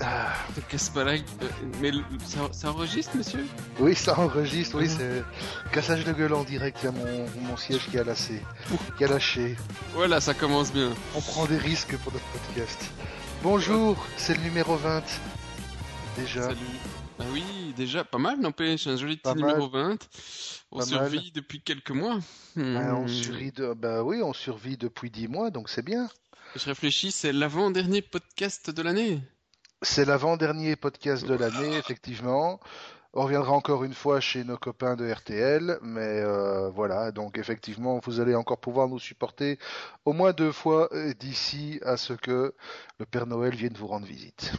Ah, euh, Mais ça, ça enregistre, monsieur? Oui, ça enregistre, oui, Mhm. c'est cassage de gueule en direct. Il y a mon, mon siège qui a lâché. Qui a lâché. Voilà, ça commence bien. On prend des risques pour notre podcast. Bonjour, c'est le numéro 20. Déjà. Salut. Ah oui, déjà, pas mal, n'empêche, un joli petit numéro 20. On Pas survit depuis quelques mois. Bah, on Hmm. survit de... bah oui, on survit depuis 10 mois, donc c'est bien. Je réfléchis, c'est l'avant-dernier podcast de l'année. C'est l'avant-dernier podcast de l'année, effectivement. On reviendra encore une fois chez nos copains de RTL, mais euh, voilà, donc effectivement, vous allez encore pouvoir nous supporter au moins deux fois euh, d'ici à ce que le Père Noël vienne vous rendre visite.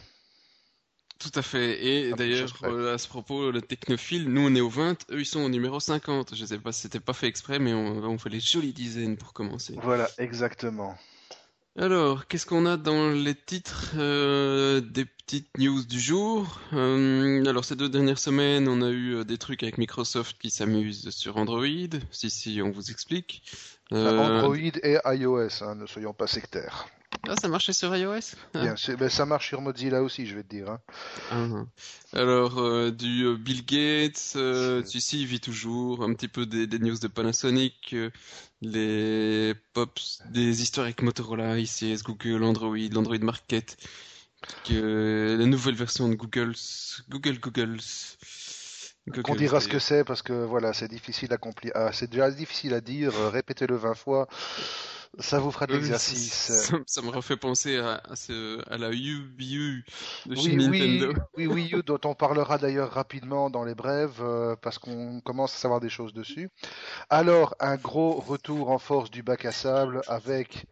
Tout à fait. Et Ah, d'ailleurs, euh, à ce propos, le technophile, nous on est au 20, eux ils sont au numéro 50. Je sais pas si c'était pas fait exprès, mais on, on fait les jolies dizaines pour commencer. Voilà, exactement. Alors, qu'est-ce qu'on a dans les titres euh, des petites news du jour? Euh, Alors, ces deux dernières semaines, on a eu euh, des trucs avec Microsoft qui s'amusent sur Android. Si, si, on vous explique. Android et iOS, hein, ne soyons pas sectaires. Ah, ça marchait sur iOS? Ah. Bien, ben, ça marche sur Mozilla aussi, je vais te dire. hein. Ah. Alors, euh, du euh, Bill Gates, euh, tu sais, il vit toujours, un petit peu des, des news de Panasonic, les pops, des histoires avec Motorola, ICS, Google, Android, l'Android Market, que, la nouvelle version de Google, Google, Google. Qu'on dira ce que c'est parce que voilà, c'est difficile à compli- ah, c'est déjà difficile à dire. euh, Répétez-le 20 fois, ça vous fera de Oui, l'exercice. Ça, ça me refait penser à, à, ce, à la UBU de chez Oui, oui, Nintendo. oui, oui, U, dont on parlera d'ailleurs rapidement dans les brèves, euh, parce qu'on commence à savoir des choses dessus. Alors, un gros retour en force du bac à sable avec,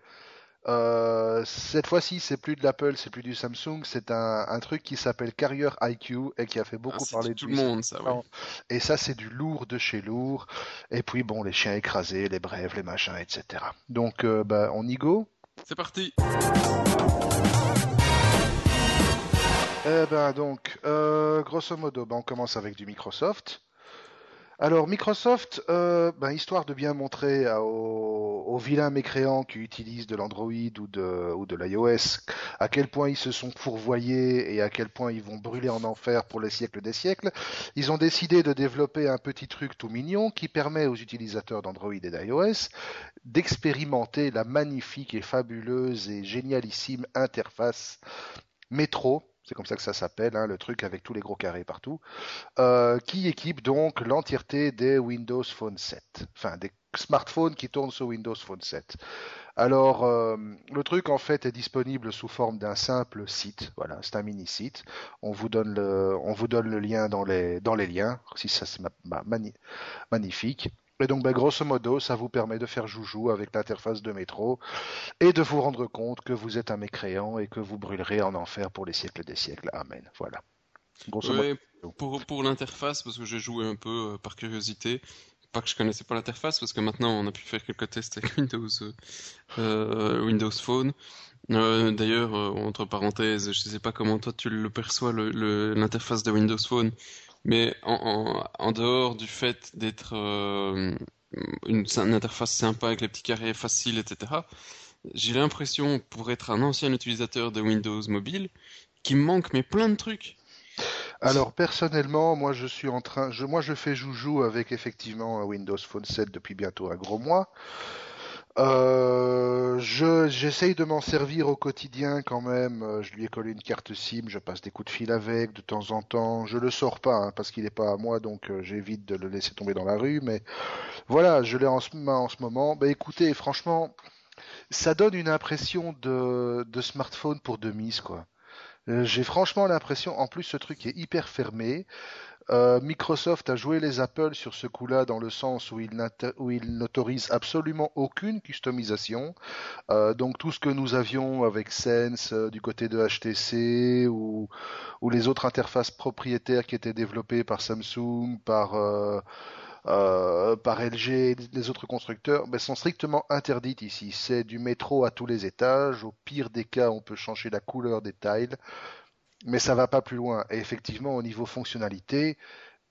euh, cette fois-ci, c'est plus de l'Apple, c'est plus du Samsung, c'est un, un truc qui s'appelle Carrier IQ et qui a fait Ah, beaucoup c'est parler du de tout lui. le monde, ça, ouais. Et ça, c'est du lourd de chez lourd. Et puis, bon, les chiens écrasés, les brèves, les machins, etc. Donc, euh, bah, on y go. C'est parti. Eh ben donc, euh, grosso modo, ben, on commence avec du Microsoft. Alors Microsoft, euh, ben, histoire de bien montrer aux, vilains mécréants qui utilisent de l'Android ou de, l'iOS à quel point ils se sont fourvoyés et à quel point ils vont brûler en enfer pour les siècles des siècles, ils ont décidé de développer un petit truc tout mignon qui permet aux utilisateurs d'Android et d'iOS d'expérimenter la magnifique et fabuleuse et génialissime interface Metro, c'est comme ça que ça s'appelle, hein, le truc avec tous les gros carrés partout, euh, qui équipe donc l'entièreté des Windows Phone 7, enfin des smartphones qui tournent sur Windows Phone 7. Alors, euh, le truc en fait est disponible sous forme d'un simple site, voilà, c'est un mini site. On vous donne le, on vous donne le lien dans les, dans les liens, si ça c'est magnifique. Et donc, ben, grosso modo, ça vous permet de faire joujou avec l'interface de métro et de vous rendre compte que vous êtes un mécréant et que vous brûlerez en enfer pour les siècles des siècles. Amen. Voilà. Grosso modo. Pour, pour l'interface, parce que j'ai joué un peu euh, par curiosité, pas que je connaissais pas l'interface, parce que maintenant on a pu faire quelques tests avec Windows, euh, euh, Windows Phone. Euh, D'ailleurs, entre parenthèses, je sais pas comment toi tu le perçois, l'interface de Windows Phone, mais en, en, en dehors du fait d'être euh, une, une interface sympa avec les petits carrés faciles, etc., j'ai l'impression, pour être un ancien utilisateur de Windows mobile, qu'il me manque mais plein de trucs. Alors personnellement, moi je suis en train, je, moi je fais joujou avec effectivement Windows Phone 7 depuis bientôt un gros mois. Euh, je j'essaye de m'en servir au quotidien quand même. Euh, Je lui ai collé une carte SIM, je passe des coups de fil avec de temps en temps. Je le sors pas hein, parce qu'il n'est pas à moi, donc euh, j'évite de le laisser tomber dans la rue. Mais voilà, je l'ai en ce, moment. Bah écoutez, franchement, ça donne une impression de, de smartphone pour de mise quoi. Euh, J'ai franchement l'impression, en plus ce truc est hyper fermé. Euh, Microsoft a joué les Apple sur ce coup-là dans le sens où il, n'autorise absolument aucune customisation. Euh, donc tout ce que nous avions avec Sense euh, du côté de HTC ou, les autres interfaces propriétaires qui étaient développées par Samsung, par par LG et les autres constructeurs, ben, sont strictement interdites ici. C'est du métro à tous les étages. Au pire des cas, on peut changer la couleur des tiles mais ça va pas plus loin. Et effectivement, au niveau fonctionnalité,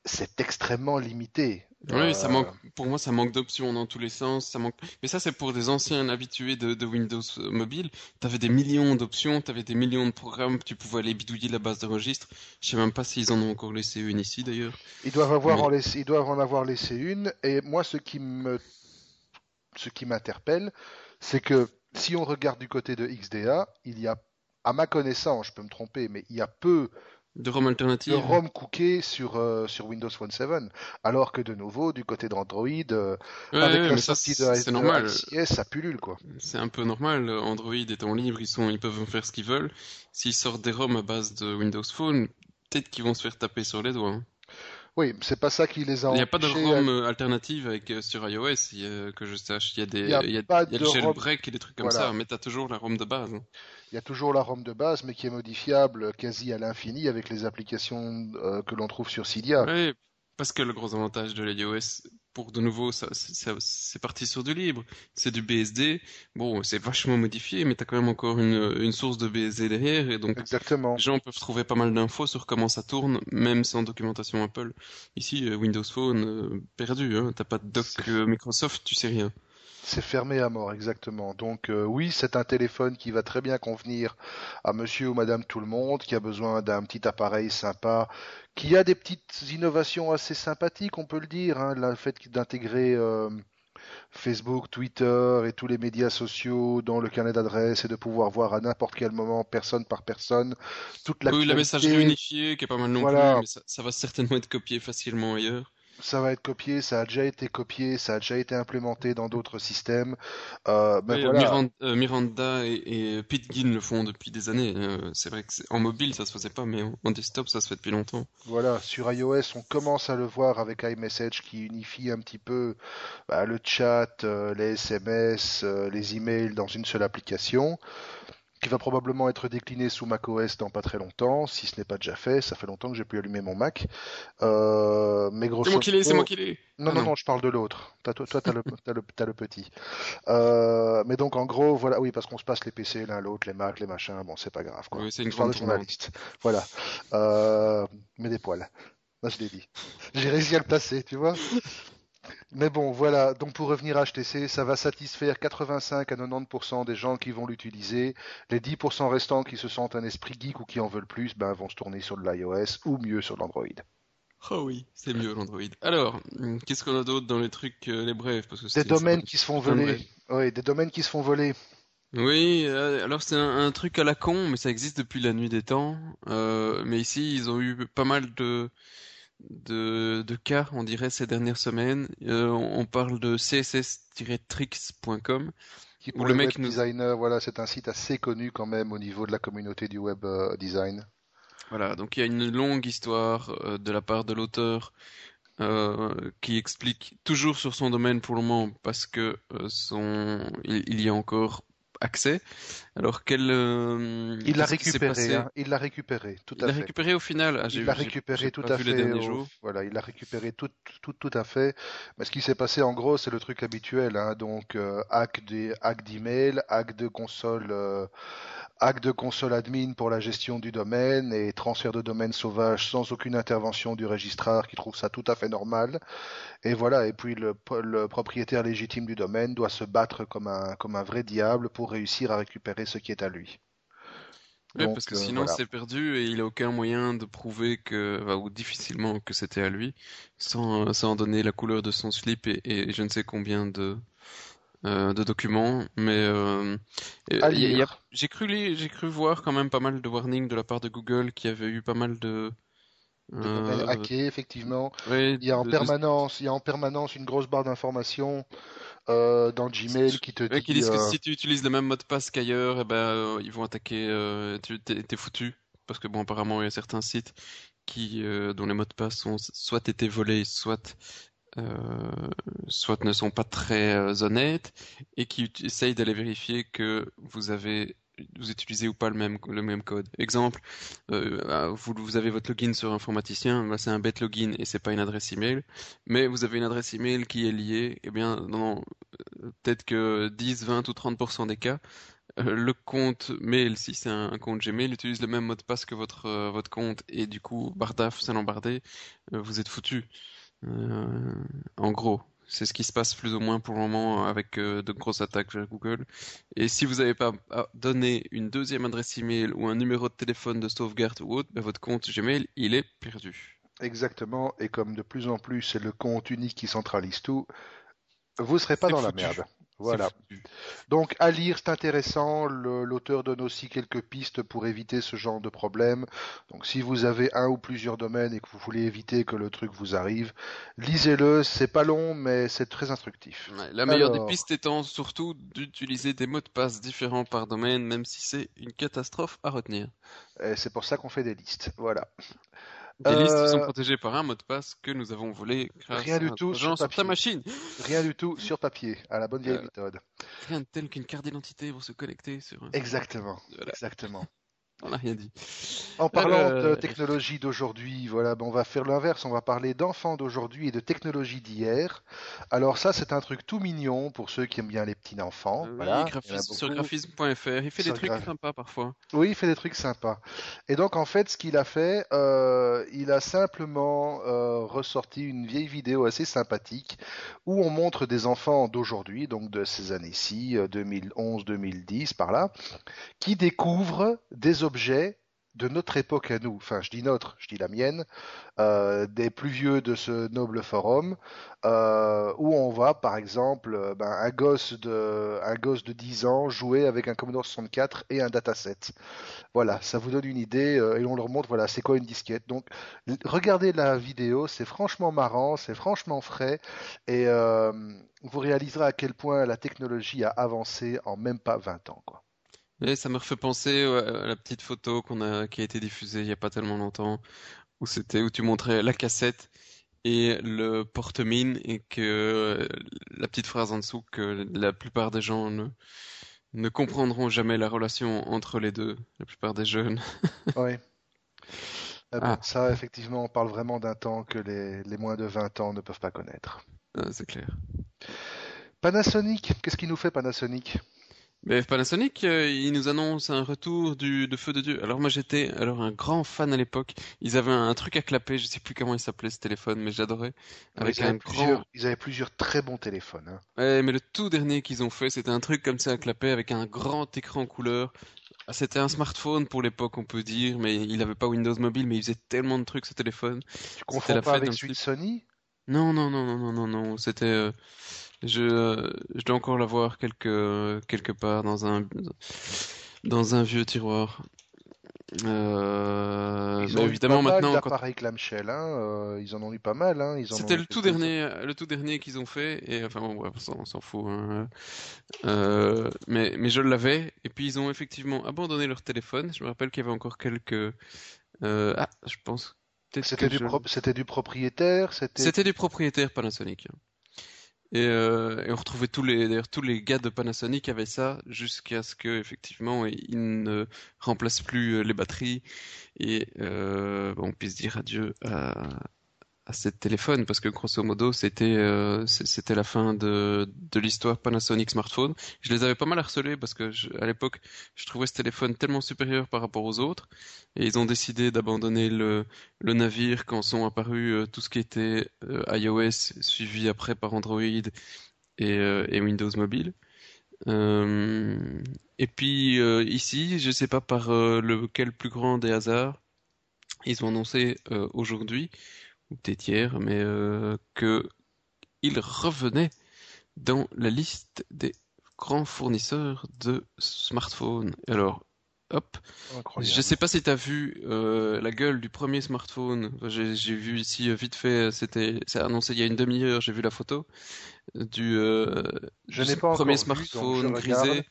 c'est extrêmement limité. Oui, ça manque. Pour moi, ça manque d'options dans tous les sens. Ça manque. Mais ça, c'est pour des anciens habitués de, de Windows Mobile. T'avais des millions d'options, t'avais des millions de programmes, tu pouvais aller bidouiller la base de registre. Je sais même pas s'ils en ont encore laissé une ici, d'ailleurs. Ils doivent avoir en laisser, ils doivent en avoir laissé une. Et moi, ce qui me, ce qui m'interpelle, c'est que si on regarde du côté de XDA, il y a, à ma connaissance, je peux me tromper, mais il y a peu de ROM alternative. De ROM cooké sur, euh, sur Windows Phone 7. Alors que de nouveau, du côté d'Android, euh, avec la sortie de, c'est normal. ça pullule quoi. C'est un peu normal. Android étant libre, ils, sont, ils peuvent faire ce qu'ils veulent. S'ils sortent des ROM à base de Windows Phone, peut-être qu'ils vont se faire taper sur les doigts. Hein. Oui, c'est pas ça qui les a. Il n'y a pas de ROM euh, alternative avec, sur iOS, que je sache. Il y a des, il y a, il y a, le jailbreak et des trucs comme ça, mais tu as toujours la ROM de base. Hein il y a toujours la ROM de base, mais qui est modifiable quasi à l'infini avec les applications euh, que l'on trouve sur Cydia. Oui, parce que le gros avantage de l'iOS, pour de nouveau, c'est parti sur du libre. C'est du BSD. Bon, c'est vachement modifié, mais tu as quand même encore une, source de BSD derrière. Et donc, Exactement. les gens peuvent trouver pas mal d'infos sur comment ça tourne, même sans documentation Apple. Ici, euh, Windows Phone, euh, perdu. Hein. T'as pas de doc Microsoft, tu sais rien. C'est fermé à mort, exactement. Donc euh, oui, c'est un téléphone qui va très bien convenir à monsieur ou madame tout le monde, qui a besoin d'un petit appareil sympa, qui a des petites innovations assez sympathiques, on peut le dire. Hein, le fait d'intégrer euh, Facebook, Twitter et tous les médias sociaux dans le carnet d'adresse et de pouvoir voir à n'importe quel moment, personne par personne, toute la Oui, la messagerie unifiée qui est pas mal non plus, mais ça va certainement être copié facilement ailleurs ça va être copié, ça a déjà été copié, ça a déjà été implémenté dans d'autres systèmes. Euh, ben euh, Miranda, et, et Pete le font depuis des années. Euh, c'est vrai que en mobile ça se faisait pas, mais en, desktop ça se fait depuis longtemps. Voilà, sur iOS on commence à le voir avec iMessage qui unifie un petit peu bah, le chat, les SMS, les emails dans une seule application qui va probablement être décliné sous macOS dans pas très longtemps, si ce n'est pas déjà fait. Ça fait longtemps que j'ai pu allumer mon Mac. Euh, mais grosso c'est moi qui l'ai, c'est moi qui l'ai. Non, ah non, non, je parle de l'autre. Toi, toi, t'as le, as le, as le petit. Euh, mais donc, en gros, voilà, oui, parce qu'on se passe les PC l'un l'autre, les Mac, les machins, bon, c'est pas grave, quoi. Oui, c'est une grande journaliste. Voilà. Euh, mais des poils. Là, je l'ai dit. J'ai réussi à le placer, tu vois. Mais bon, voilà. Donc pour revenir à HTC, ça va satisfaire 85 à 90% des gens qui vont l'utiliser. Les 10% restants qui se sentent un esprit geek ou qui en veulent plus, ben, vont se tourner sur de l'iOS ou mieux sur l'Android. Oh oui, c'est mieux l'Android. Alors, qu'est-ce qu'on a d'autre dans les trucs, euh, les parce que Des domaines qui se font voler. Oui, des domaines qui se font voler. Oui, euh, alors c'est un, truc à la con, mais ça existe depuis la nuit des temps. Euh, mais ici, ils ont eu pas mal de de, de cas, on dirait, ces dernières semaines. Euh, on parle de css-tricks.com. Qui pour le mec designer, voilà, c'est un site assez connu quand même au niveau de la communauté du web euh, design. Voilà, donc il y a une longue histoire euh, de la part de l'auteur qui explique toujours sur son domaine pour le moment parce que son il, y a encore accès. Alors quel euh, il l'a récupéré, hein. il l'a récupéré tout à fait. Il l'a récupéré au final. Ah, il l'a récupéré tout à fait. Voilà, il l'a récupéré tout, tout, tout à fait. Mais ce qui s'est passé en gros, c'est le truc habituel, hein. donc euh, hack des hack d'email, hack de console. Euh, hack de console admin pour la gestion du domaine et transfert de domaine sauvage sans aucune intervention du registraire qui trouve ça tout à fait normal. Et voilà, et puis le, propriétaire légitime du domaine doit se battre comme un, comme un vrai diable pour réussir à récupérer ce qui est à lui. Oui, parce que euh, sinon c'est perdu et il a aucun moyen de prouver que, ou difficilement que c'était à lui, sans, sans donner la couleur de son slip et je ne sais combien de, euh, de documents, mais euh, j'ai cru j'ai cru voir quand même pas mal de warnings de la part de Google qui avait eu pas mal de euh, hackés effectivement. il y a en permanence, il y a en permanence une grosse barre d'informations euh, dans Gmail qui te dit. Qui disent que si tu utilises le même mot de passe qu'ailleurs, eh ben ils vont attaquer. tu t'es foutu parce que bon apparemment il y a certains sites qui dont les mots de passe ont soit été volés, soit euh, soit ne sont pas très euh, honnêtes et qui essayent d'aller vérifier que vous avez vous utilisez ou pas le même le même code. Exemple, euh, vous, vous avez votre login sur informaticien, bah, c'est un bête login et c'est pas une adresse email, mais vous avez une adresse email qui est liée, et eh bien non, peut-être que 10, 20 ou 30% des cas, le compte mail, si c'est un, compte Gmail, utilise le même mot de passe que votre votre compte et du coup, bardaf, c'est l'embardé, vous êtes foutu. Euh, en gros, c'est ce qui se passe plus ou moins pour le moment avec euh, de grosses attaques vers Google. Et si vous n'avez pas ah, donné une deuxième adresse email ou un numéro de téléphone de sauvegarde ou autre, ben, votre compte Gmail, il est perdu. Exactement, et comme de plus en plus c'est le compte unique qui centralise tout, vous ne serez pas dans la merde. Voilà. Donc à lire, c'est intéressant. L'auteur donne aussi quelques pistes pour éviter ce genre de problème. Donc si vous avez un ou plusieurs domaines et que vous voulez éviter que le truc vous arrive, lisez-le. C'est pas long, mais c'est très instructif. la meilleure des pistes étant surtout d'utiliser des mots de passe différents par domaine, même si c'est une catastrophe à retenir. C'est pour ça qu'on fait des listes. Voilà. Des listes sont euh, protégées par un mot de passe que nous avons volé grâce Rien du tout sur, ta machine. Rien du tout sur papier, à la bonne vieille euh, méthode. Rien de tel qu'une carte d'identité pour se connecter sur. Exactement. Exactement. On n'a rien dit. En parlant de euh, technologie d'aujourd'hui, voilà, ben on va faire l'inverse. On va parler d'enfants d'aujourd'hui et de technologie d'hier. Alors ça, c'est un truc tout mignon pour ceux qui aiment bien les petits enfants. Oui, voilà, sur graphisme.fr. Il fait des trucs sympas parfois. Oui, il fait des trucs sympas. Et donc en fait, ce qu'il a fait, euh, il a simplement euh, ressorti une vieille vidéo assez sympathique où on montre des enfants d'aujourd'hui, donc de ces années-ci, 2011-2010 par là, qui découvrent des objets de notre époque à nous, enfin je dis notre, je dis la mienne, euh, des plus vieux de ce noble forum, euh, où on voit par exemple euh, ben, un, gosse de, un gosse de 10 ans jouer avec un Commodore 64 et un dataset. Voilà, ça vous donne une idée et on leur montre voilà c'est quoi une disquette. Donc regardez la vidéo, c'est franchement marrant, c'est franchement frais et vous réaliserez à quel point la technologie a avancé en même pas 20 ans. Quoi ça me refait penser à la petite photo qu'on a, qui a été diffusée il n'y a pas tellement longtemps, où c'était où tu montrais la cassette et le porte-mine et que euh, la petite phrase en dessous que la plupart des gens ne, ne comprendront jamais la relation entre les deux, la plupart des jeunes. oui. Ah. Ça, effectivement, on parle vraiment d'un temps que les, les, moins de 20 ans ne peuvent pas connaître. Ah, c'est clair. Panasonic, qu'est-ce qui nous fait Panasonic? Mais Panasonic, euh, il nous annonce un retour du, de Feu de Dieu. Alors moi j'étais alors un grand fan à l'époque. Ils avaient un, truc à clapper, je sais plus comment il s'appelait ce téléphone, mais j'adorais. Avec ils, un plusieurs, ils avaient plusieurs très bons téléphones. Hein. Ouais, mais le tout dernier qu'ils ont fait, c'était un truc comme ça à clapper avec un grand écran couleur. C'était un smartphone pour l'époque, on peut dire, mais il n'avait pas Windows Mobile, mais il faisait tellement de trucs ce téléphone. Tu confonds pas avec celui de Sony? Non, non, non, non, non, non, non. C'était euh, je, je dois encore l'avoir quelque, quelque part dans un, dans un vieux tiroir. Euh, ils ont évidemment eu pas maintenant d'appareils clamshell, hein, euh, ils en ont eu pas mal. Hein, C'était le tout dernier, le tout dernier qu'ils ont fait et enfin bon, on s'en fout. Hein. Euh, mais mais je l'avais et puis ils ont effectivement abandonné leur téléphone. Je me rappelle qu'il y avait encore quelques. ah, je pense. C'était du, c'était du propriétaire. C'était du propriétaire Panasonic. Et, euh, on retrouvait tous les, d'ailleurs, tous les gars de Panasonic avaient ça jusqu'à ce que effectivement ils ne remplacent plus euh, les batteries. Et euh, on puisse dire adieu à, à ces téléphones parce que grosso modo c'était euh, c'était la fin de, de l'histoire Panasonic smartphone. Je les avais pas mal harcelés parce que à l'époque je trouvais ce téléphone tellement supérieur par rapport aux autres et ils ont décidé d'abandonner le, le navire quand sont apparus euh, tout ce qui était euh, iOS suivi après par Android et, et Windows Mobile. et puis ici, je sais pas par lequel plus grand des hasards, ils ont annoncé aujourd'hui peut-être hier, mais euh, que il revenait dans la liste des grands fournisseurs de smartphones. Alors, hop, je sais pas si tu as vu euh, la gueule du premier smartphone. J'ai vu ici euh, vite fait, c'était annoncé il y a une demi-heure, j'ai vu la photo du, je pas premier smartphone grisé.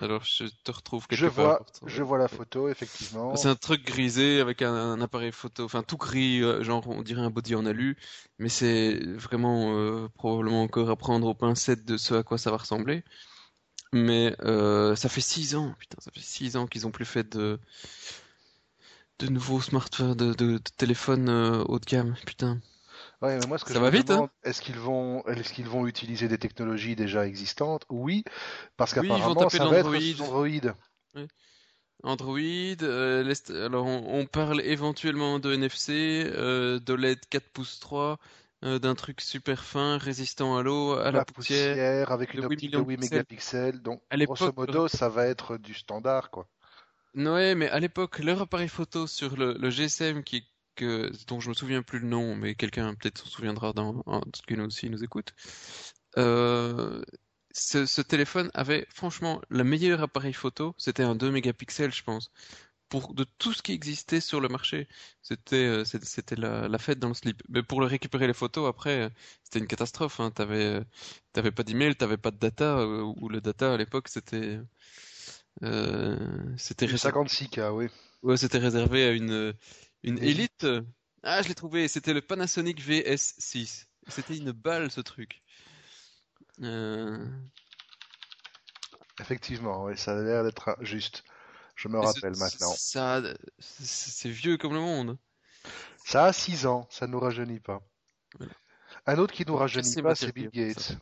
Alors je te retrouve quelque je Vois, je vois la photo, effectivement. C'est un truc grisé avec un, appareil photo, enfin tout gris, euh, genre on dirait un body en alu, mais c'est vraiment euh, probablement encore à prendre au pincettes de ce à quoi ça va ressembler. Mais euh, ça fait six ans, putain, ça fait six ans qu'ils ont plus fait de de nouveaux smartphones, de, de, de téléphones haut de gamme, putain. Ouais, mais moi, ce que ça je va vite, hein est-ce qu'ils vont, est-ce qu'ils vont utiliser des technologies déjà existantes? Oui, parce qu'apparemment, ça va être sous Android. Oui. Android, euh, alors on, parle éventuellement de NFC, euh, d'OLED 4 pouces 3 euh, d'un truc super fin, résistant à l'eau, à la, poussière, avec une optique de 8 mégapixels. Donc, à grosso modo, ça va être du standard, quoi. Ouais, mais à l'époque, leur appareil photo sur le, le GSM qui que, dont je me souviens plus le nom, mais quelqu'un peut-être s'en souviendra dans, ce qui nous aussi nous écoute. Euh, ce, ce, téléphone avait franchement le meilleur appareil photo, c'était un 2 mégapixels je pense, pour de tout ce qui existait sur le marché. C'était euh, c'était la, la, fête dans le slip. Mais pour le récupérer les photos après, euh, c'était une catastrophe. Hein. T'avais euh, t'avais pas d'email, t'avais pas de data ou le data à l'époque c'était euh, c'était 56K, oui. Ouais, c'était réservé à une une élite. Ah, je l'ai trouvé. C'était le Panasonic VS6. C'était une balle ce truc. Euh... Effectivement, oui, ça a l'air d'être juste. Je me rappelle maintenant. Ça, c'est vieux comme le monde. Ça a 6 ans, ça ne nous rajeunit pas. Un autre qui nous rajeunit pas, c'est Bill Gates.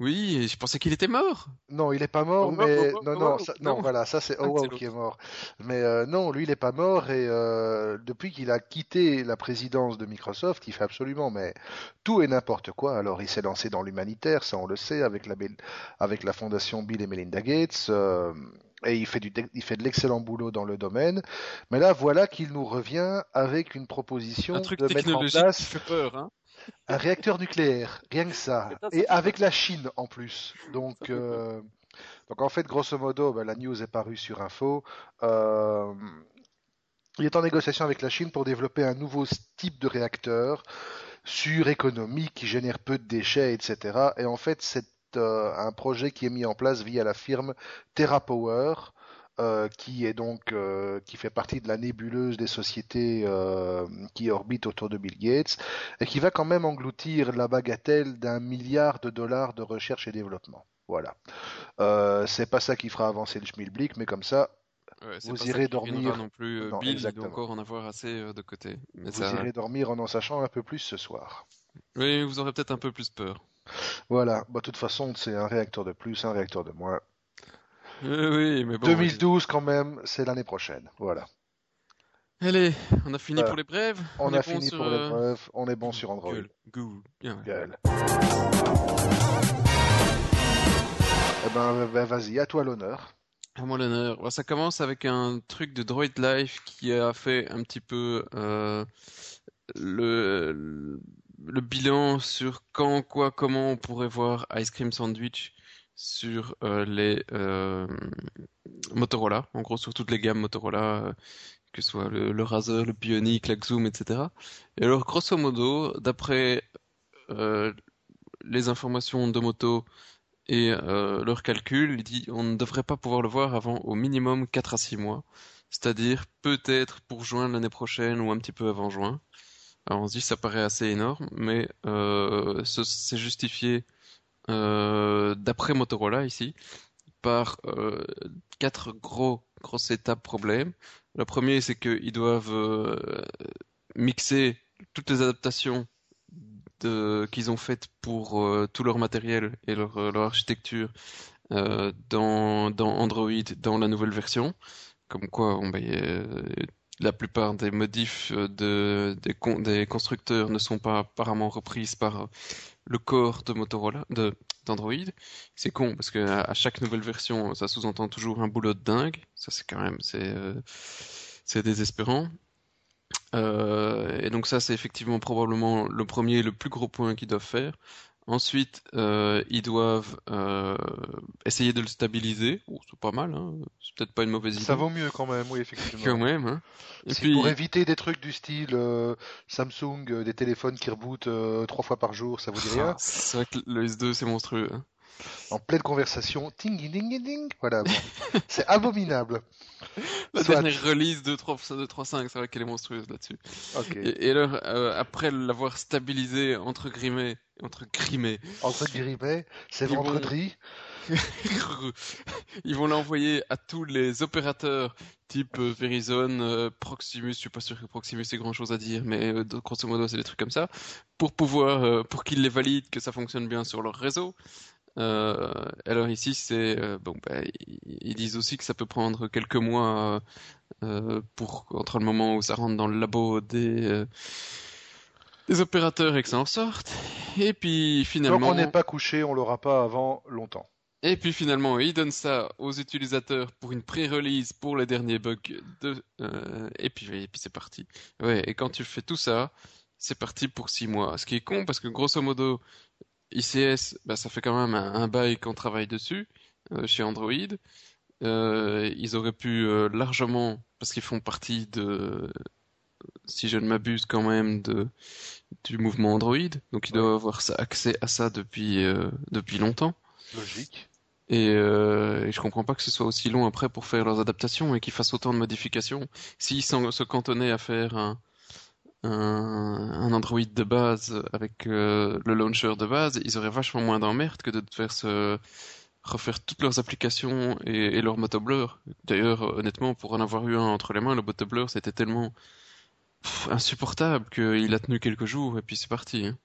Oui, je pensais qu'il était mort. Non, il est pas mort, mais non, non, non, voilà, ça c'est Howard qui est mort. Mais euh, non, lui il est pas mort et euh, depuis qu'il a quitté la présidence de Microsoft, il fait absolument mais tout et n'importe quoi. Alors il s'est lancé dans l'humanitaire, ça on le sait, avec la avec la fondation Bill et Melinda Gates. Euh, et il fait, du, il fait de l'excellent boulot dans le domaine. Mais là, voilà qu'il nous revient avec une proposition de mettre en place. Qui fait peur, hein un réacteur nucléaire, rien que ça. Et avec la Chine en plus. Donc, euh, donc en fait, grosso modo, ben, la news est parue sur Info. Euh, il est en négociation avec la Chine pour développer un nouveau type de réacteur suréconomique qui génère peu de déchets, etc. Et en fait, c'est euh, un projet qui est mis en place via la firme TerraPower. Euh, qui est donc euh, qui fait partie de la nébuleuse des sociétés euh, qui orbitent autour de Bill Gates et qui va quand même engloutir la bagatelle d'un milliard de dollars de recherche et développement. Voilà. c'est pas ça qui fera avancer le schmilblick, mais comme ça, vous irez dormir. non plus. Bill, il doit encore en avoir assez de côté. vous irez dormir en en sachant un peu plus ce soir. Oui, vous aurez peut-être un peu plus peur. Voilà. Bah, de toute façon, c'est un réacteur de plus, un réacteur de moins. Oui, mais bon, 2012 quand même, c'est l'année prochaine. Voilà. Allez, on a fini pour les brèves. On, a fini pour les euh, brèves. On est bon sur Android. Google. Eh ben, ben, vas-y, à toi l'honneur. À moi l'honneur. Ça commence avec un truc de Droid Life qui a fait un petit peu euh, le, le bilan sur quand, quoi, comment on pourrait voir Ice Cream Sandwich sur euh, les euh, Motorola, en gros sur toutes les gammes Motorola, euh, que ce soit le, Razer, le Bionic, la Zoom, etc. Et alors grosso modo, d'après les informations de moto et leurs calculs, il dit on ne devrait pas pouvoir le voir avant au minimum 4 à 6 mois, c'est-à-dire peut-être pour juin l'année prochaine ou un petit peu avant juin. Alors on se dit ça paraît assez énorme, mais c'est justifié d'après Motorola ici, par euh, quatre gros grosses étapes problèmes. Le premier, c'est qu'ils doivent euh, mixer toutes les adaptations qu'ils ont faites pour tout leur matériel et leur, architecture dans, Android dans la nouvelle version. Comme quoi, ben, la plupart des modifs de, des, des constructeurs ne sont pas apparemment reprises par le corps de Motorola, de d'Android. C'est con parce que à, chaque nouvelle version, ça sous-entend toujours un boulot de dingue. Ça c'est quand même c'est euh, désespérant. Euh, et donc ça c'est effectivement probablement le premier, le plus gros point qu'ils doivent faire. Ensuite, euh, ils doivent euh, essayer de le stabiliser. Oh, c'est pas mal, hein. c'est peut-être pas une mauvaise idée. Ça vaut mieux quand même, oui, effectivement. Quand même. Hein. Et puis... Pour éviter des trucs du style euh, Samsung, euh, des téléphones qui rebootent euh, trois fois par jour, ça vous dit rien? ah, C'est vrai que le S2 c'est monstrueux. Hein en pleine conversation, ting ding ding, voilà, c'est abominable. La dernière release de 3.5, c'est vrai qu'elle est monstrueuse là-dessus. Et, alors, euh, après l'avoir stabilisé entre guillemets, entre guillemets, entre guillemets, c'est vendredi. Ils vont l'envoyer à tous les opérateurs type euh, Verizon, euh, Proximus, je suis pas sûr que Proximus ait grand chose à dire, mais grosso modo c'est des trucs comme ça, pour pouvoir, pour qu'ils les valident, que ça fonctionne bien sur leur réseau. Euh, alors ici, c'est euh, bon, bah, ils disent aussi que ça peut prendre quelques mois euh, pour entre le moment où ça rentre dans le labo des des opérateurs et que ça en sorte. Et puis finalement. Donc on n'est pas couché, on l'aura pas avant longtemps. Et puis finalement, ils donnent ça aux utilisateurs pour une pré-release pour les derniers bugs de, et puis, et puis c'est parti. Ouais, et quand tu fais tout ça, c'est parti pour six mois. Ce qui est con parce que grosso modo, ICS, bah, ça fait quand même un, bail qu'on travaille dessus euh, chez Android. Euh, ils auraient pu euh, largement, parce qu'ils font partie de, si je ne m'abuse quand même, de du mouvement Android, donc ils doivent avoir accès à ça depuis depuis longtemps. Logique. Et, euh, et, je comprends pas que ce soit aussi long après pour faire leurs adaptations et qu'ils fassent autant de modifications. S'ils se cantonnaient à faire un, un, Android de base avec euh, le launcher de base, ils auraient vachement moins d'emmerde que de faire se refaire toutes leurs applications et, et leur motoblur. D'ailleurs, honnêtement, pour en avoir eu un entre les mains, le motoblur c'était tellement insupportable qu'il a tenu quelques jours et puis c'est parti. Hein.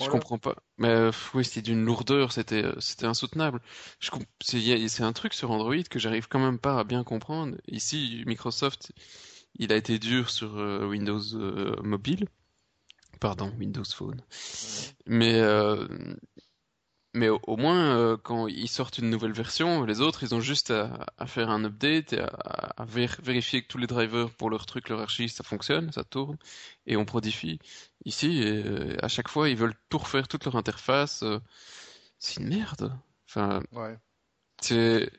Je comprends pas. Mais oui, c'était d'une lourdeur, c'était c'était insoutenable. Je c'est un truc sur Android que j'arrive quand même pas à bien comprendre. Ici, Microsoft, il a été dur sur euh, Windows euh, mobile. Pardon, Windows Phone. Mais, euh, mais au, moins, quand ils sortent une nouvelle version, les autres, ils ont juste à, faire un update et à, vérifier que tous les drivers pour leur truc, leur archi, ça fonctionne, ça tourne, et on modifie. Ici, à chaque fois, ils veulent tout refaire, toute leur interface. c'est une merde. Enfin, ouais. c'est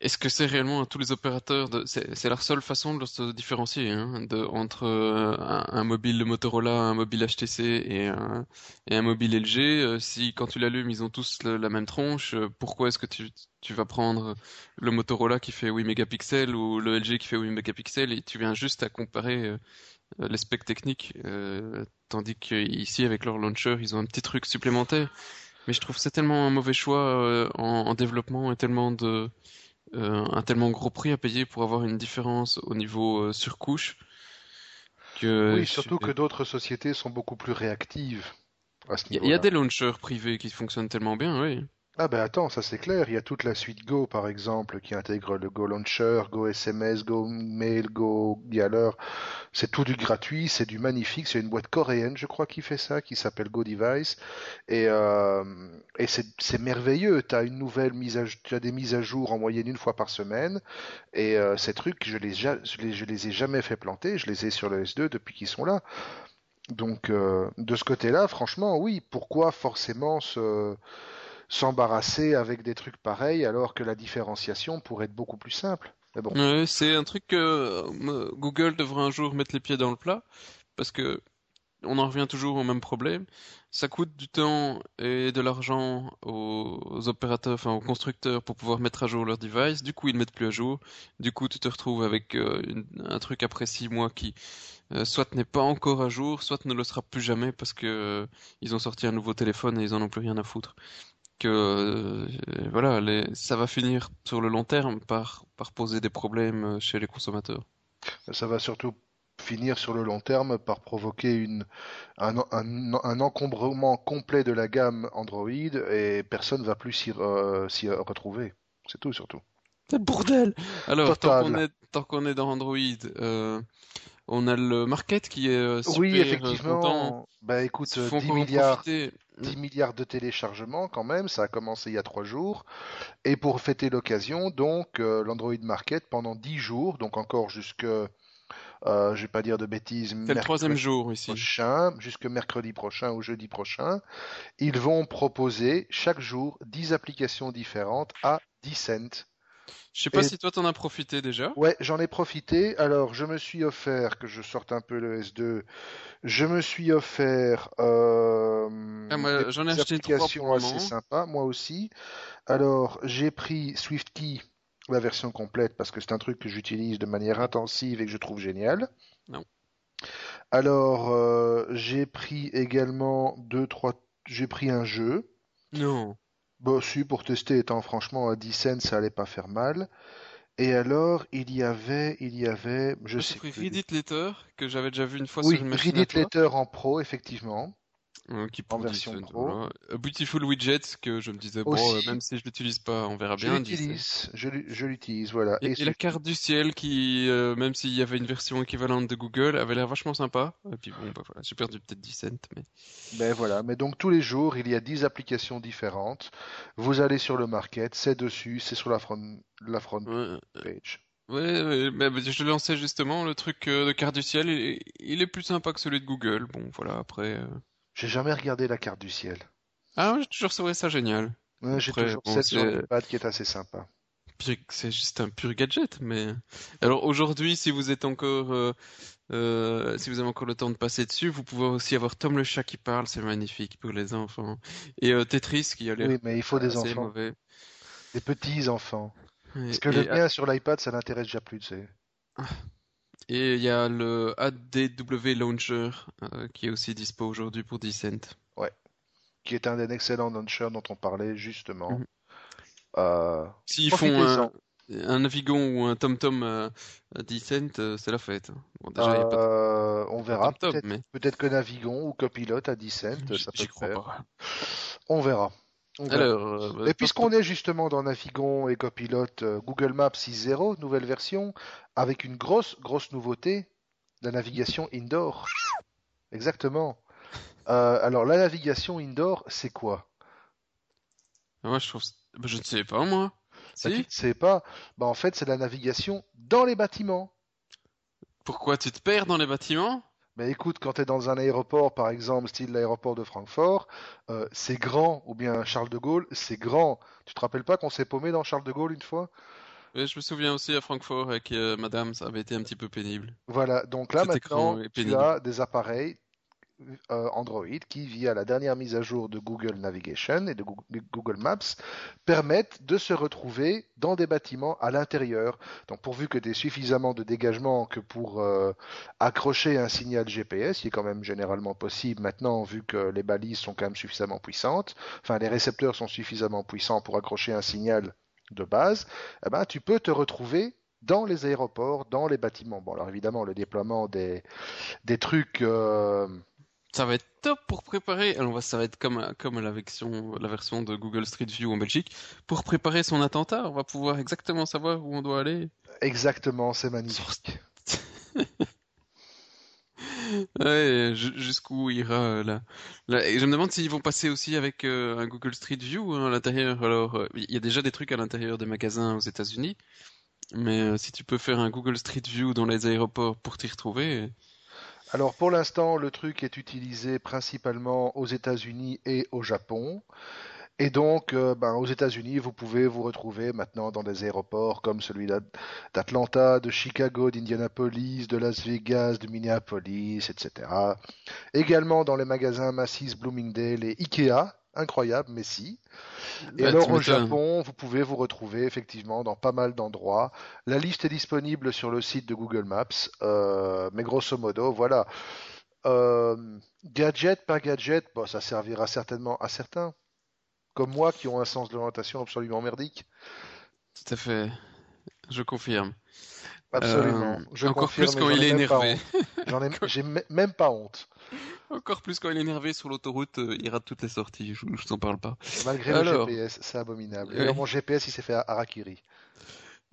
est-ce que c'est réellement à tous les opérateurs de... C'est la seule façon de se différencier hein, de... entre euh, un, mobile Motorola, un mobile HTC et un, et un mobile LG. Euh, si quand tu l'allumes, ils ont tous la même tronche, euh, pourquoi est-ce que tu, tu vas prendre le Motorola qui fait 8 mégapixels ou le LG qui fait 8 mégapixels et tu viens juste à comparer les specs techniques, tandis qu'ici avec leur launcher, ils ont un petit truc supplémentaire. Mais je trouve que c'est tellement un mauvais choix en, en développement et tellement de un tellement gros prix à payer pour avoir une différence au niveau euh, surcouche. Que oui, surtout que d'autres sociétés sont beaucoup plus réactives Il y, a des launchers privés qui fonctionnent tellement bien, oui. Ah ben attends, ça c'est clair. Il y a toute la suite Go par exemple qui intègre le Go Launcher, Go SMS, Go Mail, Go Galler. C'est tout du gratuit, c'est du magnifique. C'est une boîte coréenne, je crois, qui fait ça, qui s'appelle Go Device. Et, euh, et c'est merveilleux. T'as une nouvelle mise à, tu as des mises à jour en moyenne une fois par semaine. Et euh, ces trucs, je les, les ai jamais fait planter. Je les ai sur le S2 depuis qu'ils sont là. Donc euh, de ce côté-là, franchement, oui. Pourquoi forcément ce s'embarrasser avec des trucs pareils alors que la différenciation pourrait être beaucoup plus simple. c'est un truc que euh, Google devrait un jour mettre les pieds dans le plat parce que on en revient toujours au même problème. Ça coûte du temps et de l'argent aux, opérateurs, enfin aux constructeurs pour pouvoir mettre à jour leur device. Du coup, ils ne mettent plus à jour. Du coup, tu te retrouves avec euh, un truc après six mois qui euh, soit n'est pas encore à jour, soit ne le sera plus jamais parce que ils ont sorti un nouveau téléphone et ils en ont plus rien à foutre que euh, voilà, ça va finir sur le long terme par, par poser des problèmes euh, chez les consommateurs. Ça va surtout finir sur le long terme par provoquer une, un, un, encombrement complet de la gamme Android et personne ne va plus s'y retrouver. C'est tout surtout. C'est bordel Alors, tant qu'on est, qu'on est, dans Android, euh, on a le market qui est super Oui, effectivement. Bah écoute, 10 milliards, 10 milliards de téléchargements quand même, ça a commencé il y a 3 jours. Et pour fêter l'occasion, donc euh, l'Android Market pendant 10 jours, donc encore jusque, euh, je vais pas dire de bêtises, c'est le troisième jour ici. Prochain, jusque mercredi prochain ou jeudi prochain, ils vont proposer chaque jour 10 applications différentes à 10 cents. Je sais pas si toi t'en as profité déjà. Ouais, j'en ai profité. Alors, je me suis offert, que je sorte un peu le S2, je me suis offert euh, ah, j'en ai acheté applications assez sympas, moi aussi. Alors, j'ai pris SwiftKey, la version complète, parce que c'est un truc que j'utilise de manière intensive et que je trouve génial. Non. Alors, euh, j'ai pris également deux, trois. J'ai pris un jeu. Non. Bon, si, pour tester, étant franchement à 10 cents, ça allait pas faire mal. Et alors, il y avait, il y avait, je sais pris Reddit Letter, que j'avais déjà vu une fois oui, sur une machine Reddit Letter en pro, effectivement. Euh, qui En version pro. voilà. Beautiful Widget que je me disais bon Aussi. euh, même si je l'utilise pas on verra Je bien Decent. l'utilise, je, l'u- je l'utilise, voilà. Et, Et et la carte du ciel qui euh, même s'il y avait une version équivalente de Google avait l'air vachement sympa et puis bon bah voilà j'ai perdu peut-être 10 cents mais Ben voilà, mais donc tous les jours, il y a 10 applications différentes. Vous allez sur le market, c'est dessus, c'est sur la front, la front ouais, page. ouais, ouais, bah, bah, je lançais justement le truc euh, de carte du ciel il, il est plus sympa que celui de Google bon voilà après euh, J'ai jamais regardé la carte du ciel. ah ouais, j'ai toujours trouvé ça génial Ouais, J'ai toujours bon, celle sur c'est- l'iPad qui est assez sympa. C'est juste un pur gadget, mais alors aujourd'hui, si vous êtes encore, euh, euh, si vous avez encore le temps de passer dessus, vous pouvez aussi avoir Tom le chat qui parle, c'est magnifique pour les enfants, et euh, Tetris qui a l'air Oui, mais il faut des enfants, mauvais. des petits enfants. Et, Parce que et- le mien sur l'iPad, ça l'intéresse déjà plus, tu sais. Et il y a le ADW Launcher euh, qui est aussi dispo aujourd'hui pour 10 cents. Qui est un des excellents launchers dont on parlait justement. Mhm. Euh, S'ils font un, un Navigon ou un TomTom à, à 10 cents, euh, c'est la fête. Bon, déjà, il n'y a pas de euh, on verra. Peut-être mais que Navigon ou Copilote à 10 cents, ça peut crois faire. pas. On verra. Alors, euh, Et puisqu'on est justement dans Navigon et Copilote, euh, Google Maps 6.0, nouvelle version, avec une grosse, grosse nouveauté, la navigation indoor. Exactement. Euh, alors, la navigation indoor, c'est quoi? Moi, je trouve. bah, je ne sais pas, moi. Bah, tu Si? ne sais pas. Bah, en fait, c'est la navigation dans les bâtiments. Pourquoi tu te perds dans les bâtiments? Mais écoute, quand tu es dans un aéroport, par exemple, style l'aéroport de Francfort, euh, c'est grand, ou bien Charles de Gaulle, c'est grand. Tu te rappelles pas qu'on s'est paumé dans Charles de Gaulle une fois? Ouais, je me souviens aussi à Francfort avec euh, Madame, ça avait été un petit peu pénible. Voilà, donc là maintenant, tu as des appareils euh, Android qui, via la dernière mise à jour de Google Navigation et de Goo- de Google Maps, permettent de se retrouver dans des bâtiments à l'intérieur. Donc pourvu que tu aies suffisamment de dégagement que pour euh, accrocher un signal GPS, qui est quand même généralement possible maintenant vu que les balises sont quand même suffisamment puissantes, enfin les récepteurs sont suffisamment puissants pour accrocher un signal de base, eh ben, tu peux te retrouver dans les aéroports, dans les bâtiments. Bon, alors évidemment, le déploiement des, des trucs euh, Ça va être top pour préparer. Alors, ça va être comme, comme la version, la version de Google Street View en Belgique. Pour préparer son attentat, on va pouvoir exactement savoir où on doit aller. Exactement, c'est magnifique. Ouais, ju- jusqu'où ira là. là. Et je me demande s'ils vont passer aussi avec euh, un Google Street View hein, à l'intérieur. Alors, euh, il y a déjà des trucs à l'intérieur des magasins aux États-Unis, mais euh, si tu peux faire un Google Street View dans les aéroports pour t'y retrouver, Alors pour l'instant, le truc est utilisé principalement aux États-Unis et au Japon. Et donc, euh, ben, aux États-Unis, vous pouvez vous retrouver maintenant dans des aéroports comme celui d'At- d'Atlanta, de Chicago, d'Indianapolis, de Las Vegas, de Minneapolis, etc. Également dans les magasins Macy's, Bloomingdale et Ikea. Incroyable, mais si. Et bah, alors au. Japon, vous pouvez vous retrouver effectivement dans pas mal d'endroits. La liste est disponible sur le site de Google Maps, euh, mais grosso modo, voilà. Euh, gadget par gadget, bon, ça servira certainement à certains, comme moi qui ont un sens de l'orientation absolument merdique. Tout à fait. Je confirme. Absolument. Euh, Je encore confirme, plus quand il est pas énervé. J'en ai, j'ai même pas honte, Encore plus quand il est énervé sur l'autoroute, euh, il rate toutes les sorties. Je, je t'en parle pas. malgré Alors. le GPS, c'est abominable. Et mon GPS, il s'est fait harakiri.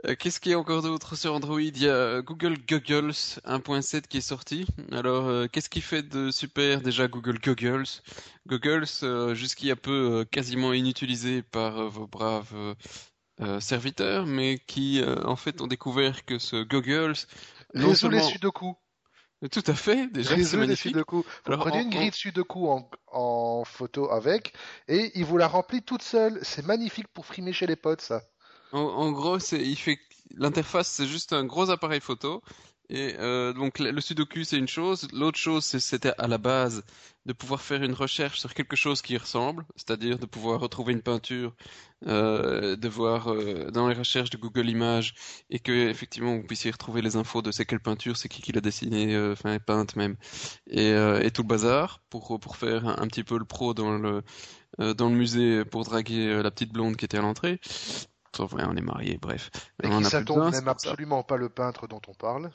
Euh, Qu'est-ce qu'il y a encore d'autre sur Android? Il y a Google Goggles 1.7 qui est sorti. Alors, euh, qu'est-ce qui fait de super déjà Google Goggles? Goggles, euh, jusqu'il y a peu quasiment inutilisé par vos braves serviteurs, mais qui en fait ont découvert que ce Goggles, Résout les sudoku. Tout à fait, déjà, c'est magnifique. sudoku. Vous Alors, prenez en- une grille de sudoku en, en photo avec, et il vous la remplit toute seule. C'est magnifique pour frimer chez les potes, ça. En, en gros, c'est, il fait, l'interface, c'est juste un gros appareil photo. Et euh, donc le Sudoku, c'est une chose. L'autre chose, c'était à la base de pouvoir faire une recherche sur quelque chose qui y ressemble, c'est-à-dire de pouvoir retrouver une peinture, euh, de voir euh, dans les recherches de Google Images et que effectivement vous puissiez retrouver les infos de c'est quelle peinture, c'est qui qui l'a dessinée, euh, enfin peinte même, et, euh, et tout le bazar pour pour faire un, un petit peu le pro dans le euh, dans le musée pour draguer la petite blonde qui était à l'entrée. Sauf on est mariés, bref. Et on qui ça tombe ça. absolument pas le peintre dont on parle.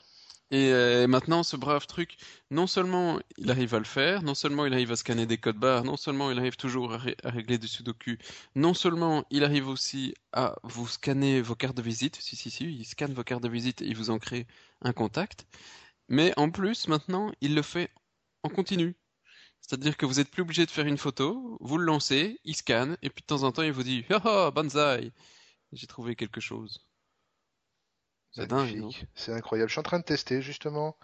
Et euh, maintenant, ce brave truc, non seulement il arrive à le faire, non seulement il arrive à scanner des codes barres, non seulement il arrive toujours à, régler du sudoku, non seulement il arrive aussi à vous scanner vos cartes de visite, si si si, il scanne vos cartes de visite et il vous en crée un contact, mais en plus maintenant il le fait en continu. C'est-à-dire que vous n'êtes plus obligé de faire une photo, vous le lancez, il scanne, et puis de temps en temps il vous dit « Ah oh, banzai J'ai trouvé quelque chose ». C'est dingue. C'est incroyable. Je suis en train de tester justement.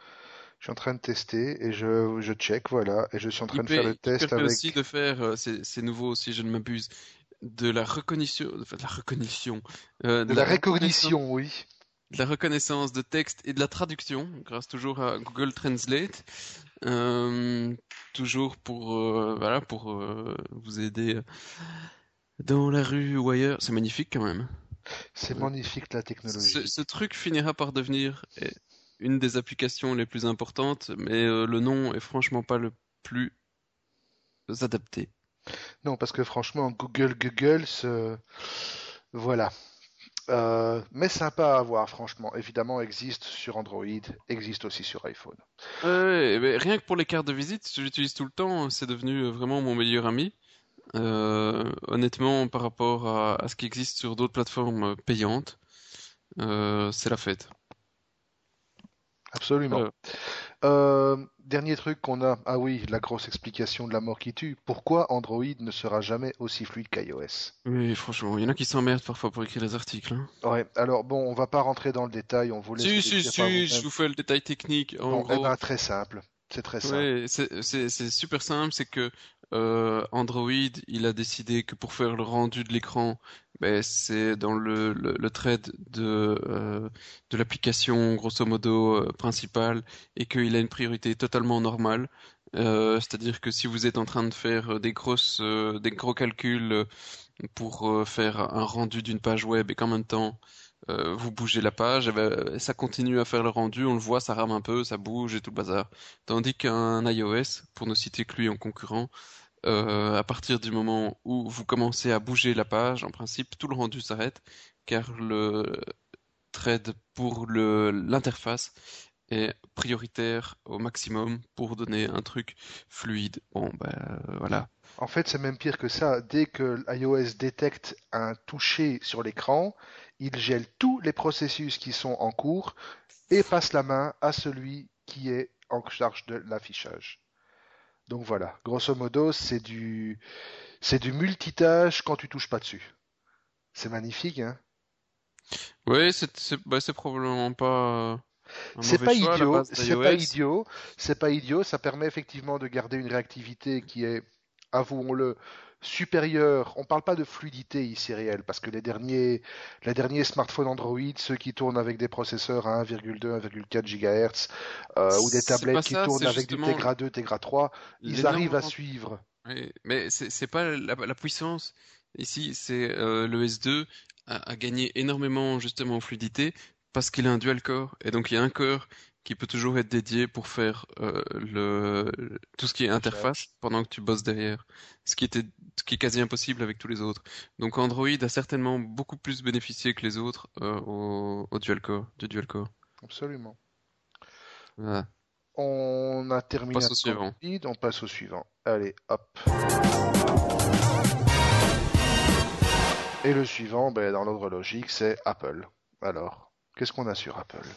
Je suis en train de tester et je, je check, voilà. Et je suis en train de faire le test avec. aussi de faire, euh, c'est nouveau si je ne m'abuse, de la reconnaissance, de la reconnaissance, euh, de, la, recognition, oui. De la reconnaissance de texte et de la traduction, grâce toujours à Google Translate. Euh, toujours pour, voilà, pour vous aider dans la rue ou ailleurs. C'est magnifique quand même. C'est magnifique la technologie. Ce, truc finira par devenir eh, une des applications les plus importantes, mais euh, le nom est franchement pas le plus adapté. Non, parce que franchement, Google Google, voilà. Euh, mais sympa à voir, franchement. Évidemment, existe sur Android, existe aussi sur iPhone. rien que pour les cartes de visite, j'utilise tout le temps, c'est devenu vraiment mon meilleur ami. Euh, honnêtement, par rapport à, ce qui existe sur d'autres plateformes payantes, euh, c'est la fête. Absolument. Euh, dernier truc qu'on a, ah oui, la grosse explication de la mort qui tue. Pourquoi Android ne sera jamais aussi fluide qu'iOS Oui, franchement, il y en a qui s'emmerdent parfois pour écrire les articles. Hein. Ouais, alors bon, on va pas rentrer dans le détail, on vous laisse. Si, si, si, je vous fais le détail technique. En bon, eh ben, très simple. C'est très simple. Ouais, c'est super simple, c'est que euh, Android, il a décidé que pour faire le rendu de l'écran, ben, c'est dans le, le, thread de, euh, de l'application grosso modo euh, principale et qu'il a une priorité totalement normale. C'est-à-dire que si vous êtes en train de faire des grosses, des gros calculs pour faire un rendu d'une page web et qu'en même temps vous bougez la page, ben, ça continue à faire le rendu, on le voit, ça rame un peu, ça bouge et tout le bazar. Tandis qu'un iOS, pour ne citer que lui en concurrent, euh, à partir du moment où vous commencez à bouger la page, en principe, tout le rendu s'arrête, car le thread pour l'interface est prioritaire au maximum pour donner un truc fluide. Bon, ben voilà. En fait, c'est même pire que ça. Dès que iOS détecte un toucher sur l'écran, il gèle tous les processus qui sont en cours et passe la main à celui qui est en charge de l'affichage. Donc voilà, grosso modo, c'est du c'est du multitâche quand tu touches pas dessus. C'est magnifique, hein? Oui, c'est bah, probablement pas. C'est pas, idiot, c'est pas idiot, c'est pas idiot, ça permet effectivement de garder une réactivité qui est, avouons-le, supérieur. On ne parle pas de fluidité ici réelle, parce que les derniers, les derniers smartphones Android, ceux qui tournent avec des processeurs à 1,2, 1,4 GHz, euh, ou des tablettes qui tournent avec du Tegra 2, Tegra 3, ils arrivent à suivre. Oui, mais c'est pas la, puissance. Ici, c'est euh, le S2 a, a, gagné énormément justement en fluidité parce qu'il a un dual core. Et donc il y a un core qui peut toujours être dédié pour faire euh, le tout ce qui est interface pendant que tu bosses derrière, ce qui était ce qui est quasi impossible avec tous les autres. Donc Android a certainement beaucoup plus bénéficié que les autres euh, au, dual core, du dual core. Absolument. On a terminé. On passe au suivant. on passe au suivant. Allez, hop. Et le suivant, ben, dans l'ordre logique, c'est Apple. Alors, qu'est-ce qu'on a sur Apple?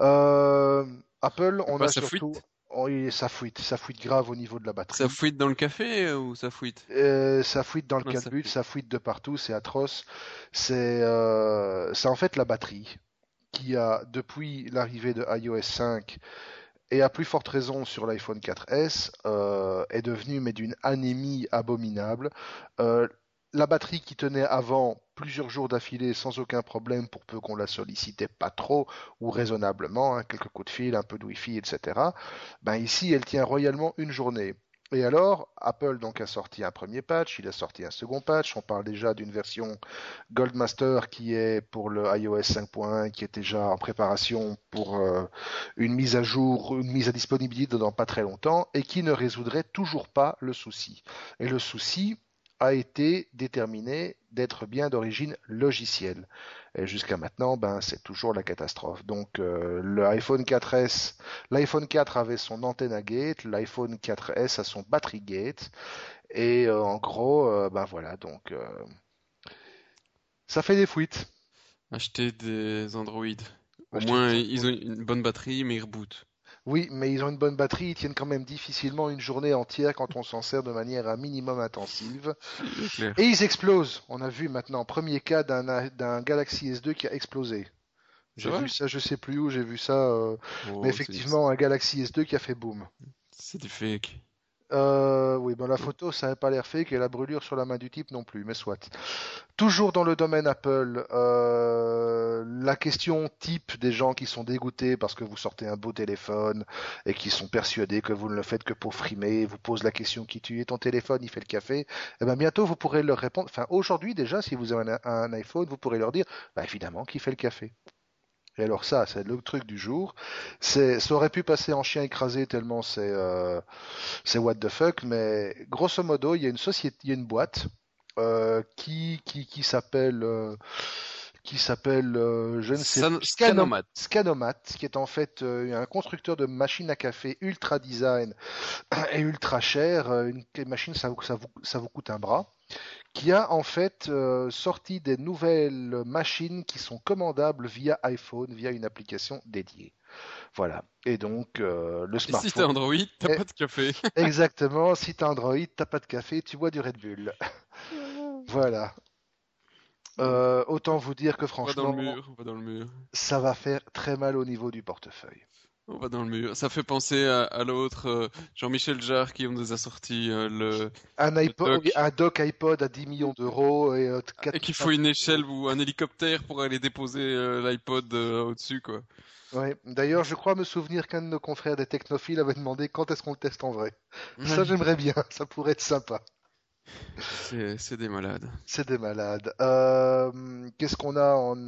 Euh, Apple, on a surtout. Oh, ça fuite, ça fuite grave au niveau de la batterie. Ça fuite dans le café euh, ou ça fuite euh, Ça fuite dans le non, ça, ça fuite de partout, c'est atroce. C'est en fait la batterie qui a, depuis l'arrivée de iOS 5, et à plus forte raison sur l'iPhone 4S, est devenue mais d'une anémie abominable la batterie qui tenait avant plusieurs jours d'affilée sans aucun problème pour peu qu'on la sollicitait pas trop ou raisonnablement, hein, quelques coups de fil, un peu de Wi-Fi, etc. Ben ici, elle tient royalement une journée. Et alors, Apple donc a sorti un premier patch, il a sorti un second patch. On parle déjà d'une version Goldmaster qui est pour le iOS 5.1, qui est déjà en préparation pour euh, une mise à jour, une mise à disponibilité dans pas très longtemps, et qui ne résoudrait toujours pas le souci. Et le souci, a été déterminé d'être bien d'origine logicielle. Et jusqu'à maintenant, ben, c'est toujours la catastrophe. Donc, euh, le iPhone 4S, l'iPhone 4 avait son antenne à gate, l'iPhone 4S a son battery gate. Et euh, en gros, euh, ben voilà, donc ça fait des fuites. Acheter des Android. Au moins, ils ont une bonne batterie, mais ils rebootent. Oui, mais ils ont une bonne batterie, ils tiennent quand même difficilement une journée entière quand on s'en sert de manière un minimum intensive. Et ils explosent. On a vu maintenant, premier cas d'un Galaxy S2 qui a explosé. J'ai vu ça, je sais plus où, j'ai vu ça. Euh, oh, mais effectivement, un Galaxy S2 qui a fait boom. C'est du fake. Euh, oui, ben la photo, ça n'a pas l'air fake et la brûlure sur la main du type non plus, mais soit. Toujours dans le domaine Apple, euh, la question type des gens qui sont dégoûtés parce que vous sortez un beau téléphone et qui sont persuadés que vous ne le faites que pour frimer, vous posent la question qui tue ton téléphone, il fait le café. Et eh ben bientôt vous pourrez leur répondre. Enfin, aujourd'hui déjà, si vous avez un, iPhone, vous pourrez leur dire, bah évidemment, qui fait le café. Et alors ça, c'est le truc du jour. C'est, ça aurait pu passer en chien écrasé tellement c'est, euh, c'est what the fuck, mais grosso modo, il y a une société, il y a une boîte euh, qui, qui, qui s'appelle euh, qui s'appelle, je ne sais Scanomat. Scanomat, qui est en fait un constructeur de machines à café ultra design et ultra cher. Une machine, ça, ça, vous, ça vous coûte un bras qui a en fait euh, sorti des nouvelles machines qui sont commandables via iPhone, via une application dédiée. Voilà. Et donc, euh, le smartphone. Et si t'as Android, t'as pas de café. Exactement. Si t'as Android, t'as pas de café, tu bois du Red Bull. voilà. Euh, autant vous dire que franchement, dans le mur. ça va faire très mal au niveau du portefeuille. On va dans le mur. Ça fait penser à, l'autre, euh, Jean-Michel Jarre, qui nous a sorti euh, le. Un, iPod, dock. un dock iPod à 10 millions d'euros et, euh, et qu'il faut une échelle ou un hélicoptère pour aller déposer l'iPod au-dessus, quoi. Ouais. D'ailleurs, je crois me souvenir qu'un de nos confrères des technophiles avait demandé quand est-ce qu'on le teste en vrai. Ça, j'aimerais bien. Ça pourrait être sympa. C'est des malades. C'est des malades. Qu'est-ce qu'on a en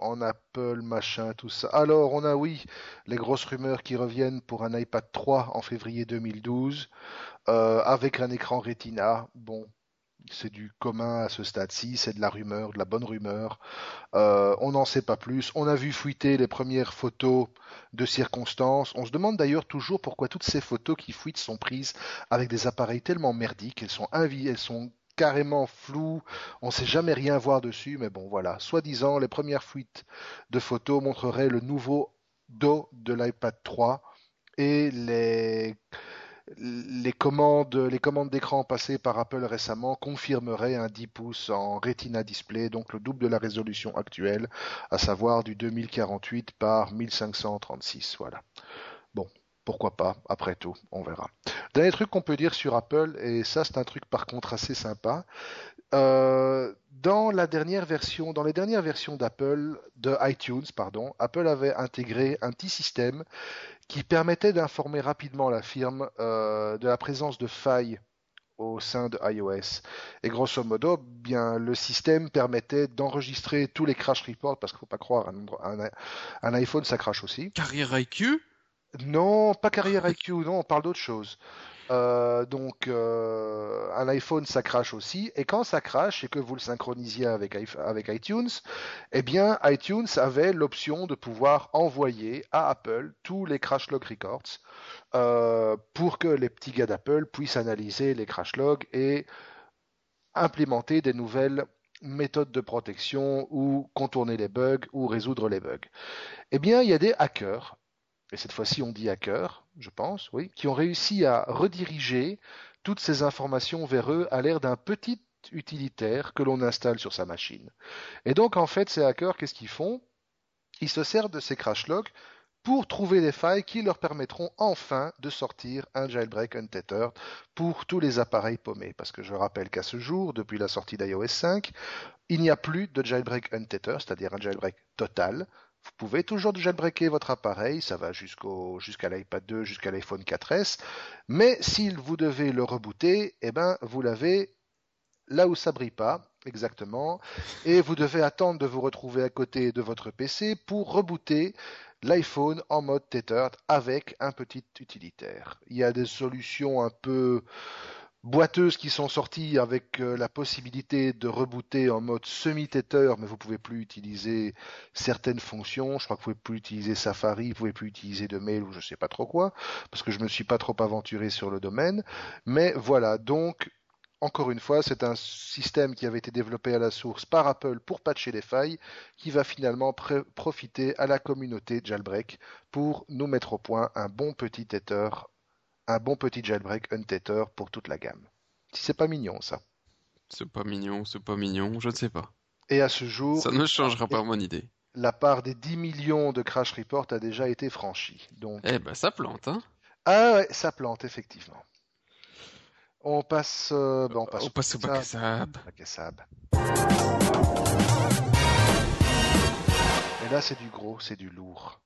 en Apple, machin, tout ça Alors, on a, oui, les grosses rumeurs qui reviennent pour un iPad 3 en février 2012, euh, avec un écran Retina. Bon, c'est du commun à ce stade-ci, c'est de la rumeur, de la bonne rumeur. Euh, on n'en sait pas plus. On a vu fuiter les premières photos de circonstances. On se demande d'ailleurs toujours pourquoi toutes ces photos qui fuitent sont prises avec des appareils tellement merdiques. Elles sont, elles sont carrément floues. On ne sait jamais rien voir dessus. Mais bon, voilà. Soi-disant, les premières fuites de photos montreraient le nouveau dos de l'iPad 3 et les les commandes, les commandes d'écran passées par Apple récemment confirmeraient un 10 pouces en Retina display, donc le double de la résolution actuelle, à savoir du 2048 par 1536. Voilà. Bon, pourquoi pas, après tout, on verra. Dernier truc qu'on peut dire sur Apple, et ça c'est un truc par contre assez sympa, euh, dans la dernière version, dans les dernières versions d'Apple, de iTunes, pardon, Apple avait intégré un petit système qui permettait d'informer rapidement la firme euh, de la présence de failles au sein de iOS. Et grosso modo, bien, le système permettait d'enregistrer tous les crash reports, parce qu'il ne faut pas croire, un, un, iPhone, ça crache aussi. Carrière IQ Non, pas carrière IQ, non, on parle d'autre chose. Euh, donc euh, un iPhone ça crache aussi et quand ça crache et que vous le synchronisiez avec, iTunes, eh bien iTunes avait l'option de pouvoir envoyer à Apple tous les crash log records euh, pour que les petits gars d'Apple puissent analyser les crash logs et implémenter des nouvelles méthodes de protection ou contourner les bugs ou résoudre les bugs. Eh bien, il y a des hackers et cette fois-ci on dit hackers, je pense, oui, qui ont réussi à rediriger toutes ces informations vers eux à l'air d'un petit utilitaire que l'on installe sur sa machine. Et donc en fait ces hackers, qu'est-ce qu'ils font? Ils se servent de ces crash logs pour trouver des failles qui leur permettront enfin de sortir un jailbreak untethered pour tous les appareils paumés. Parce que je rappelle qu'à ce jour, depuis la sortie d'iOS 5, il n'y a plus de jailbreak untethered, c'est-à-dire un jailbreak total, vous pouvez toujours jailbreaker votre appareil, ça va jusqu'au jusqu'à l'iPad 2, jusqu'à l'iPhone 4S, mais si vous devez le rebooter, eh ben vous l'avez là où ça brille pas, exactement, et vous devez attendre de vous retrouver à côté de votre PC pour rebooter l'iPhone en mode tethered avec un petit utilitaire. Il y a des solutions un peu boiteuses qui sont sorties avec euh, la possibilité de rebooter en mode semi-tether, mais vous pouvez plus utiliser certaines fonctions. Je crois que vous pouvez plus utiliser Safari, vous pouvez plus utiliser de mail ou je sais pas trop quoi, parce que je me suis pas trop aventuré sur le domaine. Mais voilà, donc encore une fois, c'est un système qui avait été développé à la source par Apple pour patcher les failles, qui va finalement profiter à la communauté Jailbreak pour nous mettre au point un bon petit tether un bon petit jailbreak untether pour toute la gamme. Si c'est pas mignon, ça. C'est pas mignon, c'est pas mignon, je ne sais pas. Et à ce jour. Ça ne changera pas mon idée. La part des 10 millions de crash reports a déjà été franchie. Donc... Eh ben, ça plante, hein. Ah ouais, ça plante, effectivement. On passe, euh, ben, on passe, on passe au bac Et là, c'est du gros, c'est du lourd.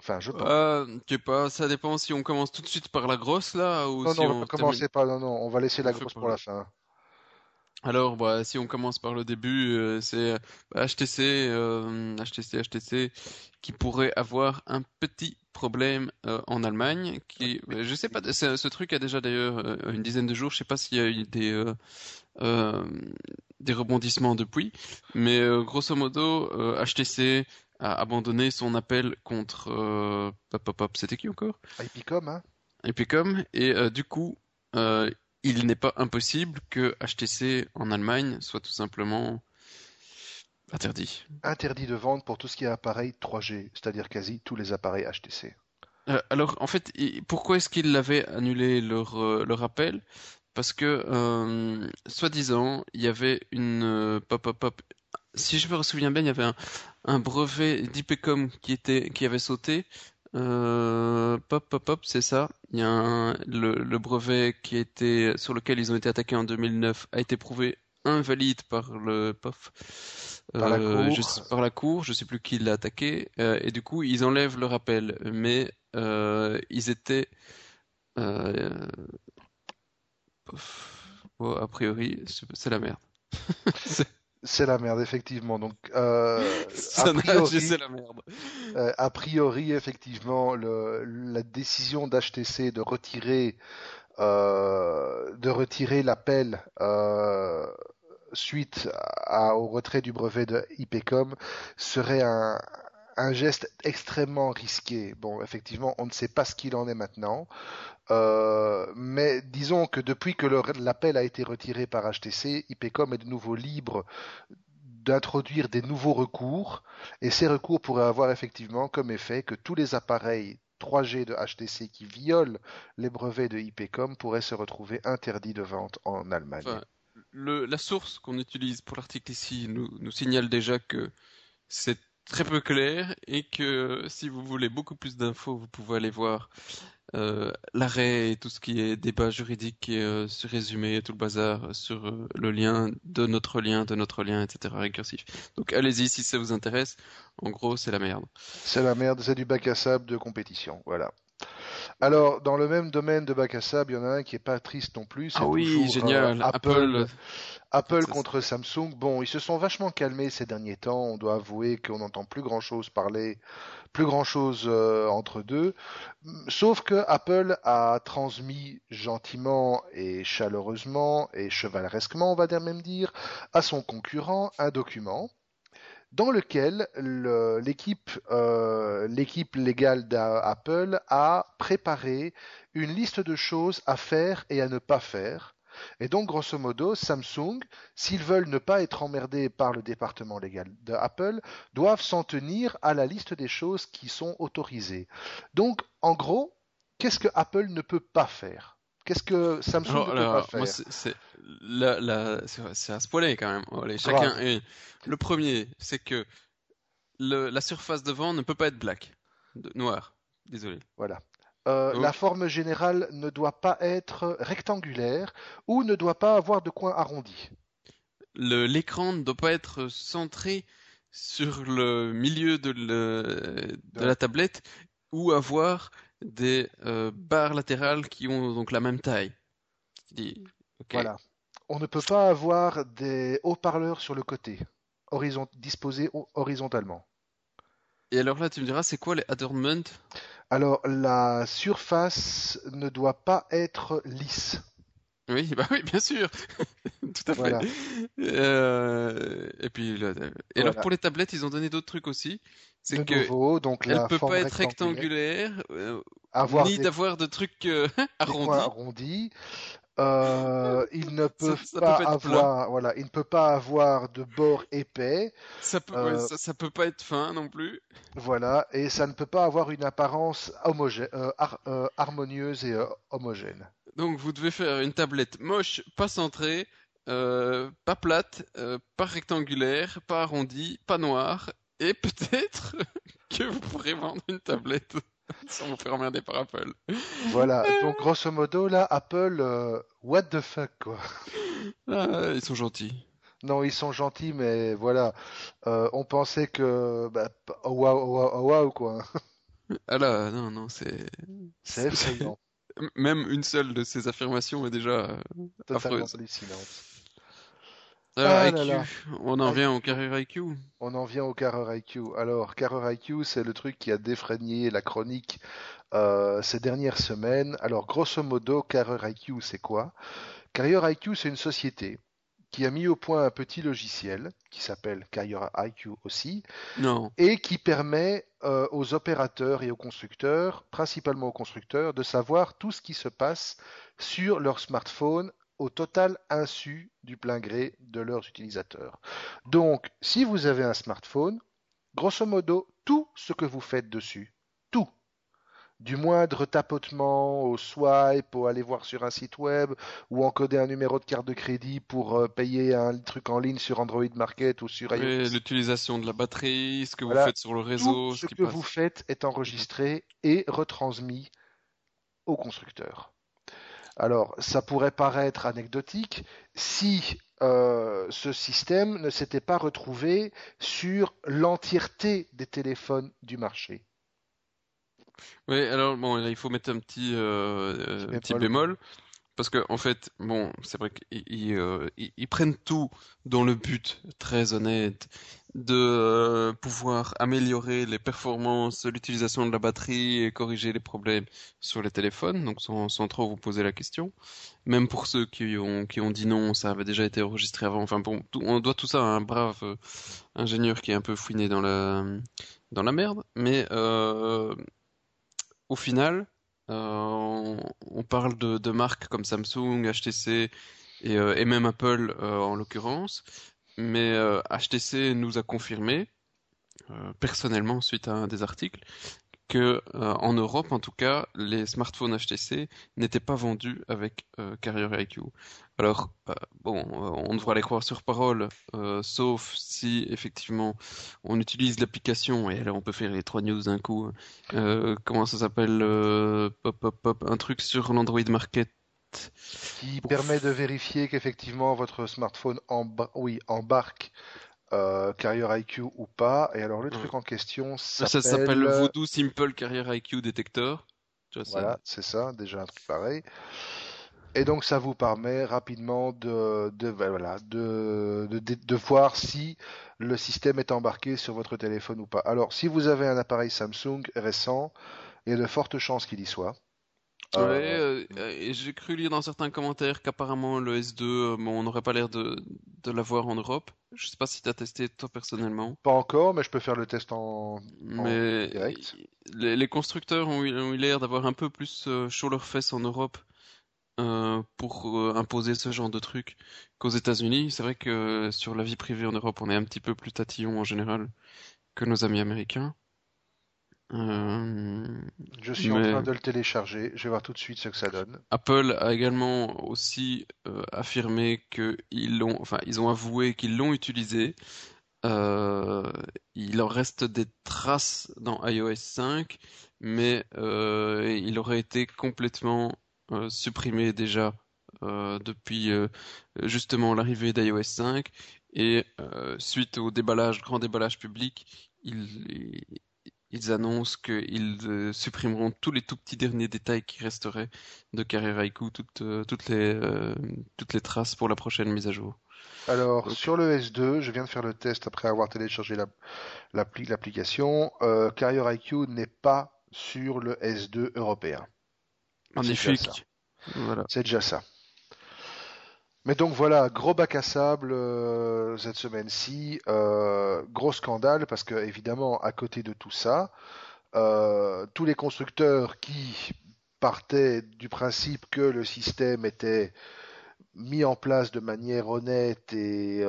Enfin, je Euh, sais pas, ça dépend si on commence tout de suite par la grosse là ou non, si non, on. commencez pas, non, non, on va laisser la grosse pour la fin. Alors, bah, si on commence par le début, euh, c'est HTC, HTC, HTC, qui pourrait avoir un petit problème euh, en Allemagne. Qui, je sais pas, ce truc a déjà d'ailleurs euh, une dizaine de jours. Je sais pas s'il y a eu des des rebondissements depuis, mais grosso modo, HTC a abandonné son appel contre euh, c'était qui encore? Epicom, hein Epicom, et euh, du coup, euh, il n'est pas impossible que HTC en Allemagne soit tout simplement interdit. Interdit de vente pour tout ce qui est appareil 3G, c'est-à-dire quasi tous les appareils HTC. Euh, alors, en fait, pourquoi est-ce qu'ils avaient annulé leur, leur appel? Parce que, soi-disant, il y avait une pop, pop, pop, si je me souviens bien, il y avait un, brevet d'IPCOM qui était qui avait sauté. Euh, pop, pop, pop, c'est ça. Il y a le, brevet qui était sur lequel ils ont été attaqués en 2009 a été prouvé invalide par le POF. Par, la cour. Je, par la cour, je sais plus qui l'a attaqué, euh, et du coup ils enlèvent le rappel, mais euh, ils étaient a priori c'est la merde. C'est la merde, effectivement. Donc, euh, a, priori, la merde. Euh, a priori, effectivement, le, la décision d'HTC de retirer, euh, de retirer l'appel euh, suite à, au retrait du brevet de IPCOM serait un, un geste extrêmement risqué. Bon, effectivement, on ne sait pas ce qu'il en est maintenant. Euh, mais disons que depuis que l'appel a été retiré par HTC, IPCOM est de nouveau libre d'introduire des nouveaux recours, et ces recours pourraient avoir effectivement comme effet que tous les appareils 3G de HTC qui violent les brevets de IPCOM pourraient se retrouver interdits de vente en Allemagne. la source qu'on utilise pour l'article ici nous signale déjà que c'est très peu clair et que si vous voulez beaucoup plus d'infos, vous pouvez aller voir euh, l'arrêt et tout ce qui est débat juridique et euh, résumé tout le bazar sur euh, le lien de notre lien, de notre lien, etc. récursif. Donc allez-y si ça vous intéresse. En gros, c'est la merde. C'est la merde, c'est du bac à sable de compétition. Voilà. Alors, dans le même domaine de bac à sable, il y en a un qui est pas triste non plus. Ah oui, génial. Apple Apple contre Samsung, bon, ils se sont vachement calmés ces derniers temps. On doit avouer qu'on n'entend plus grand chose parler, plus grand chose euh, entre deux. Sauf que Apple a transmis gentiment et chaleureusement et chevaleresquement, on va même dire, à son concurrent un document dans lequel l'équipe euh, l'équipe légale d'Apple a préparé une liste de choses à faire et à ne pas faire et donc, grosso modo, Samsung, s'ils veulent ne pas être emmerdés par le département légal d'Apple, doivent s'en tenir à la liste des choses qui sont autorisées. Donc, en gros, qu'est-ce que Apple ne peut pas faire? Qu'est-ce que Samsung ne peut pas faire C'est à spoiler quand même. Allez, chacun Le premier, c'est que la surface devant ne peut pas être black, noir. Désolé. Voilà. Euh, la forme générale ne doit pas être rectangulaire ou ne doit pas avoir de coin arrondi. L'écran ne doit pas être centré sur le milieu de, la tablette ou avoir des euh, barres latérales qui ont donc la même taille. Voilà. On ne peut pas avoir des haut-parleurs sur le côté, disposés horizontalement. Et alors là, tu me diras, c'est quoi les adornments? Alors, la surface ne doit pas être lisse. Oui, bah oui, bien sûr, tout à fait. Voilà. Euh, et puis, là, et alors pour les tablettes, ils ont donné d'autres trucs aussi. C'est que nouveau, donc elle peut pas être rectangulaire, euh, avoir ni des, d'avoir de trucs euh, arrondis. arrondis. Euh, il ne peut ça pas avoir, voilà, il ne peut pas avoir de bords épais, Ça peut, ouais, ça, ça peut pas être fin non plus. voilà, et ça ne peut pas avoir une apparence homogène, euh, har- harmonieuse et homogène. Donc vous devez faire une tablette moche, pas centrée, euh, pas plate, euh, pas rectangulaire, pas arrondie, pas noire, et peut-être que vous pourrez vendre une tablette sans vous faire emmerder par Apple. Voilà, donc grosso modo, là, Apple, euh, what the fuck, quoi. Ah, ils sont gentils. Non, ils sont gentils, mais voilà, euh, on pensait que, bah, oh waouh, oh waouh, oh waouh, quoi. Ah là, non, non, c'est... C'est effrayant, Même une seule de ces affirmations est déjà euh, totalement affreuse. hallucinante. Alors, Ah IQ, là. on en vient au IQ. carrière IQ. On en vient au Carreur IQ. Alors, Carreur IQ, c'est le truc qui a défrayé la chronique euh, ces dernières semaines. Alors, grosso modo, Carreur IQ, c'est quoi? Carrier IQ, c'est une société qui a mis au point un petit logiciel qui s'appelle Carrier IQ aussi Non. et qui permet euh, aux opérateurs et aux constructeurs, principalement aux constructeurs, de savoir tout ce qui se passe sur leur smartphone au total insu du plein gré de leurs utilisateurs. Donc, si vous avez un smartphone, grosso modo, tout ce que vous faites dessus, du moindre tapotement au swipe, au aller voir sur un site web, ou encoder un numéro de carte de crédit pour euh, payer un truc en ligne sur Android Market ou sur iOS. l'utilisation de la batterie, ce que vous faites sur le réseau, Tout ce ce qui que passe. vous faites est enregistré et retransmis au constructeur. Alors, ça pourrait paraître anecdotique si euh, ce système ne s'était pas retrouvé sur l'entièreté des téléphones du marché. Oui, alors bon, là, il faut mettre un petit, euh, euh, Petit petit bémol. bémol, parce que en fait, bon, c'est vrai qu'ils ils, euh, prennent tout dans le but, très honnête, de euh, pouvoir améliorer les performances, l'utilisation de la batterie et corriger les problèmes sur les téléphones, donc sans, sans trop vous poser la question. Même pour ceux qui ont, qui ont dit non, ça avait déjà été enregistré avant. Enfin bon, tout- on doit tout ça à un brave euh, ingénieur qui est un peu fouiné dans la, dans la merde, mais euh, au final, euh, on, parle de, marques comme Samsung, HTC et, euh, et même Apple euh, en l'occurrence, mais HTC nous a confirmé, personnellement suite à un des articles, que euh, en Europe en tout cas, les smartphones HTC n'étaient pas vendus avec euh, Carrier IQ. Alors euh, bon, euh, on devra les croire sur parole, euh, sauf si effectivement on utilise l'application et alors on peut faire les trois news d'un coup. Euh, comment ça s'appelle pop, pop, pop, un truc sur l'Android Market. qui permet de vérifier qu'effectivement votre smartphone emba- oui, embarque euh, Carrier IQ ou pas. Et alors le truc en question Ça s'appelle s'appelle... Voodoo Simple Carrier IQ Detector. Tu vois, ça- Voilà, c'est ça, déjà un truc pareil. Et donc ça vous permet rapidement de, de, ben voilà, de, de, de, de voir si le système est embarqué sur votre téléphone ou pas. Alors si vous avez un appareil Samsung récent, il y a de fortes chances qu'il y soit. Ouais, Euh, euh, j'ai cru lire dans certains commentaires qu'apparemment le S2, euh, bon, on n'aurait pas l'air de, de l'avoir en Europe. Je sais pas si tu as testé toi personnellement, pas encore, mais je peux faire le test en... mais direct. les, les constructeurs ont eu, ont eu l'air d'avoir un peu plus euh, chaud leurs fesses en Europe euh, pour euh, imposer ce genre de truc qu'aux États-Unis. C'est vrai que sur la vie privée en Europe, on est un petit peu plus tatillon en général que nos amis américains. Euh, Je suis en train de le télécharger, je vais voir tout de suite ce que ça donne. Apple a également aussi euh, affirmé qu'ils l'ont, enfin, ils ont avoué qu'ils l'ont utilisé. Euh, il en reste des traces dans iOS 5, mais il aurait été complètement supprimé déjà depuis justement l'arrivée d'iOS 5 et suite au déballage, grand déballage public, ils, ils annoncent qu'ils euh, supprimeront tous les tout petits derniers détails qui resteraient de Carrière IQ, toutes, euh, toutes les, euh, toutes les traces pour la prochaine mise à jour. Alors, sur le S2, je viens de faire le test après avoir téléchargé la- l'appli- l'application. Euh, Carrier IQ n'est pas sur le S2 européen. Magnifique. Voilà. C'est déjà ça. Mais donc voilà, gros bac à sable euh, cette semaine-ci, euh, gros scandale parce que évidemment à côté de tout ça, euh, tous les constructeurs qui partaient du principe que le système était mis en place de manière honnête et,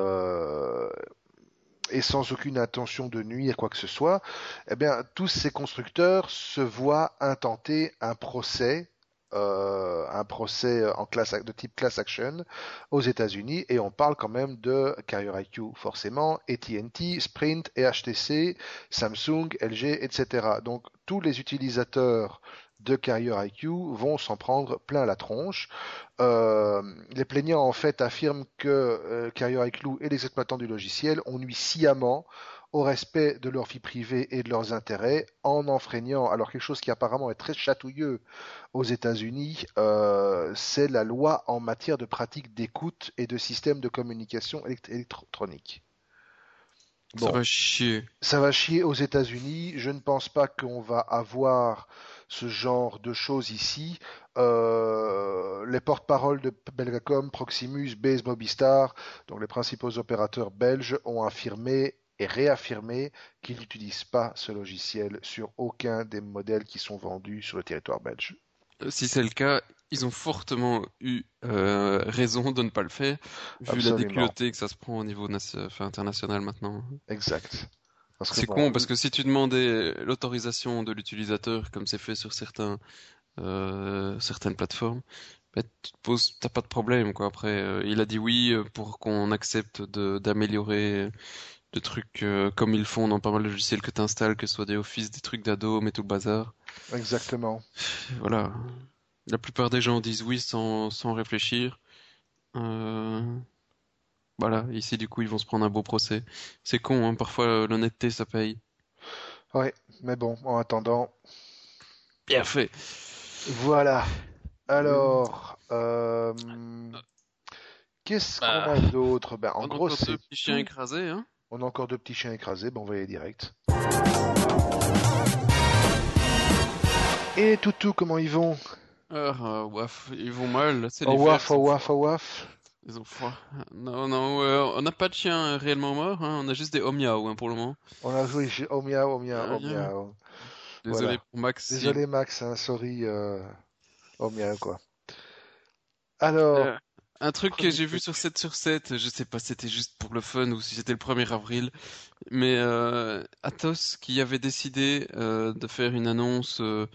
et sans aucune intention de nuire quoi que ce soit, eh bien tous ces constructeurs se voient intenter un procès euh, un procès en classe de type class action aux États-Unis et on parle quand même de Carrier IQ forcément, AT&T, Sprint et HTC, Samsung, LG, etc. Donc tous les utilisateurs de Carrier IQ vont s'en prendre plein la tronche. Euh, les plaignants en fait affirment que euh, Carrier IQ et les exploitants du logiciel ont nuit sciemment au respect de leur vie privée et de leurs intérêts en enfreignant, alors quelque chose qui apparemment est très chatouilleux aux États-Unis, euh, c'est la loi en matière de pratique d'écoute et de système de communication électronique. Bon, ça va chier. Ça va chier aux États-Unis. Je ne pense pas qu'on va avoir ce genre de choses ici. Euh, les porte-paroles de Belgacom, Proximus, Base Mobistar, donc les principaux opérateurs belges, ont affirmé et réaffirmé qu'ils n'utilisent pas ce logiciel sur aucun des modèles qui sont vendus sur le territoire belge. Euh, si c'est le cas, ils ont fortement eu euh, raison de ne pas le faire, vu la déculottée que ça se prend au niveau international maintenant. Exact. C'est con parce que si tu demandais l'autorisation de l'utilisateur, comme c'est fait sur certains, euh, certaines plateformes, bah, tu t'as pas de problème quoi. Après, il a dit oui pour qu'on accepte d'améliorer de trucs euh, comme ils font dans pas mal de logiciels que tu installes, que ce soit des Office, des trucs d'ado, mais tout le bazar. Exactement. Voilà. La plupart des gens disent oui sans, sans réfléchir. Euh... Voilà, ici du coup ils vont se prendre un beau procès. C'est con, hein, parfois l'honnêteté ça paye. Ouais, mais bon, en attendant. Bien fait. Voilà. Alors, euh... qu'est-ce qu'on bah, a d'autre? Ben, En gros, c'est. petit chien écrasé, hein on a encore deux petits chiens écrasés, ben on va y aller direct. Et Toutou, comment ils vont? Euh, waf, ils vont mal. C'est oh, waf, oh, waf, oh, waf. Ils ont froid. Non, non, euh, on n'a pas de chien réellement mort, hein. on a juste des omiao hein, pour le moment. On a joué omiao, omiao, omiao. Désolé pour Max. Désolé Max, hein, sorry, euh... omiao quoi. Alors, euh, un truc que j'ai vu sur 7 sur 7, je sais pas si c'était juste pour le fun ou si c'était le 1er avril, mais euh, Atos qui avait décidé euh, de faire une annonce euh,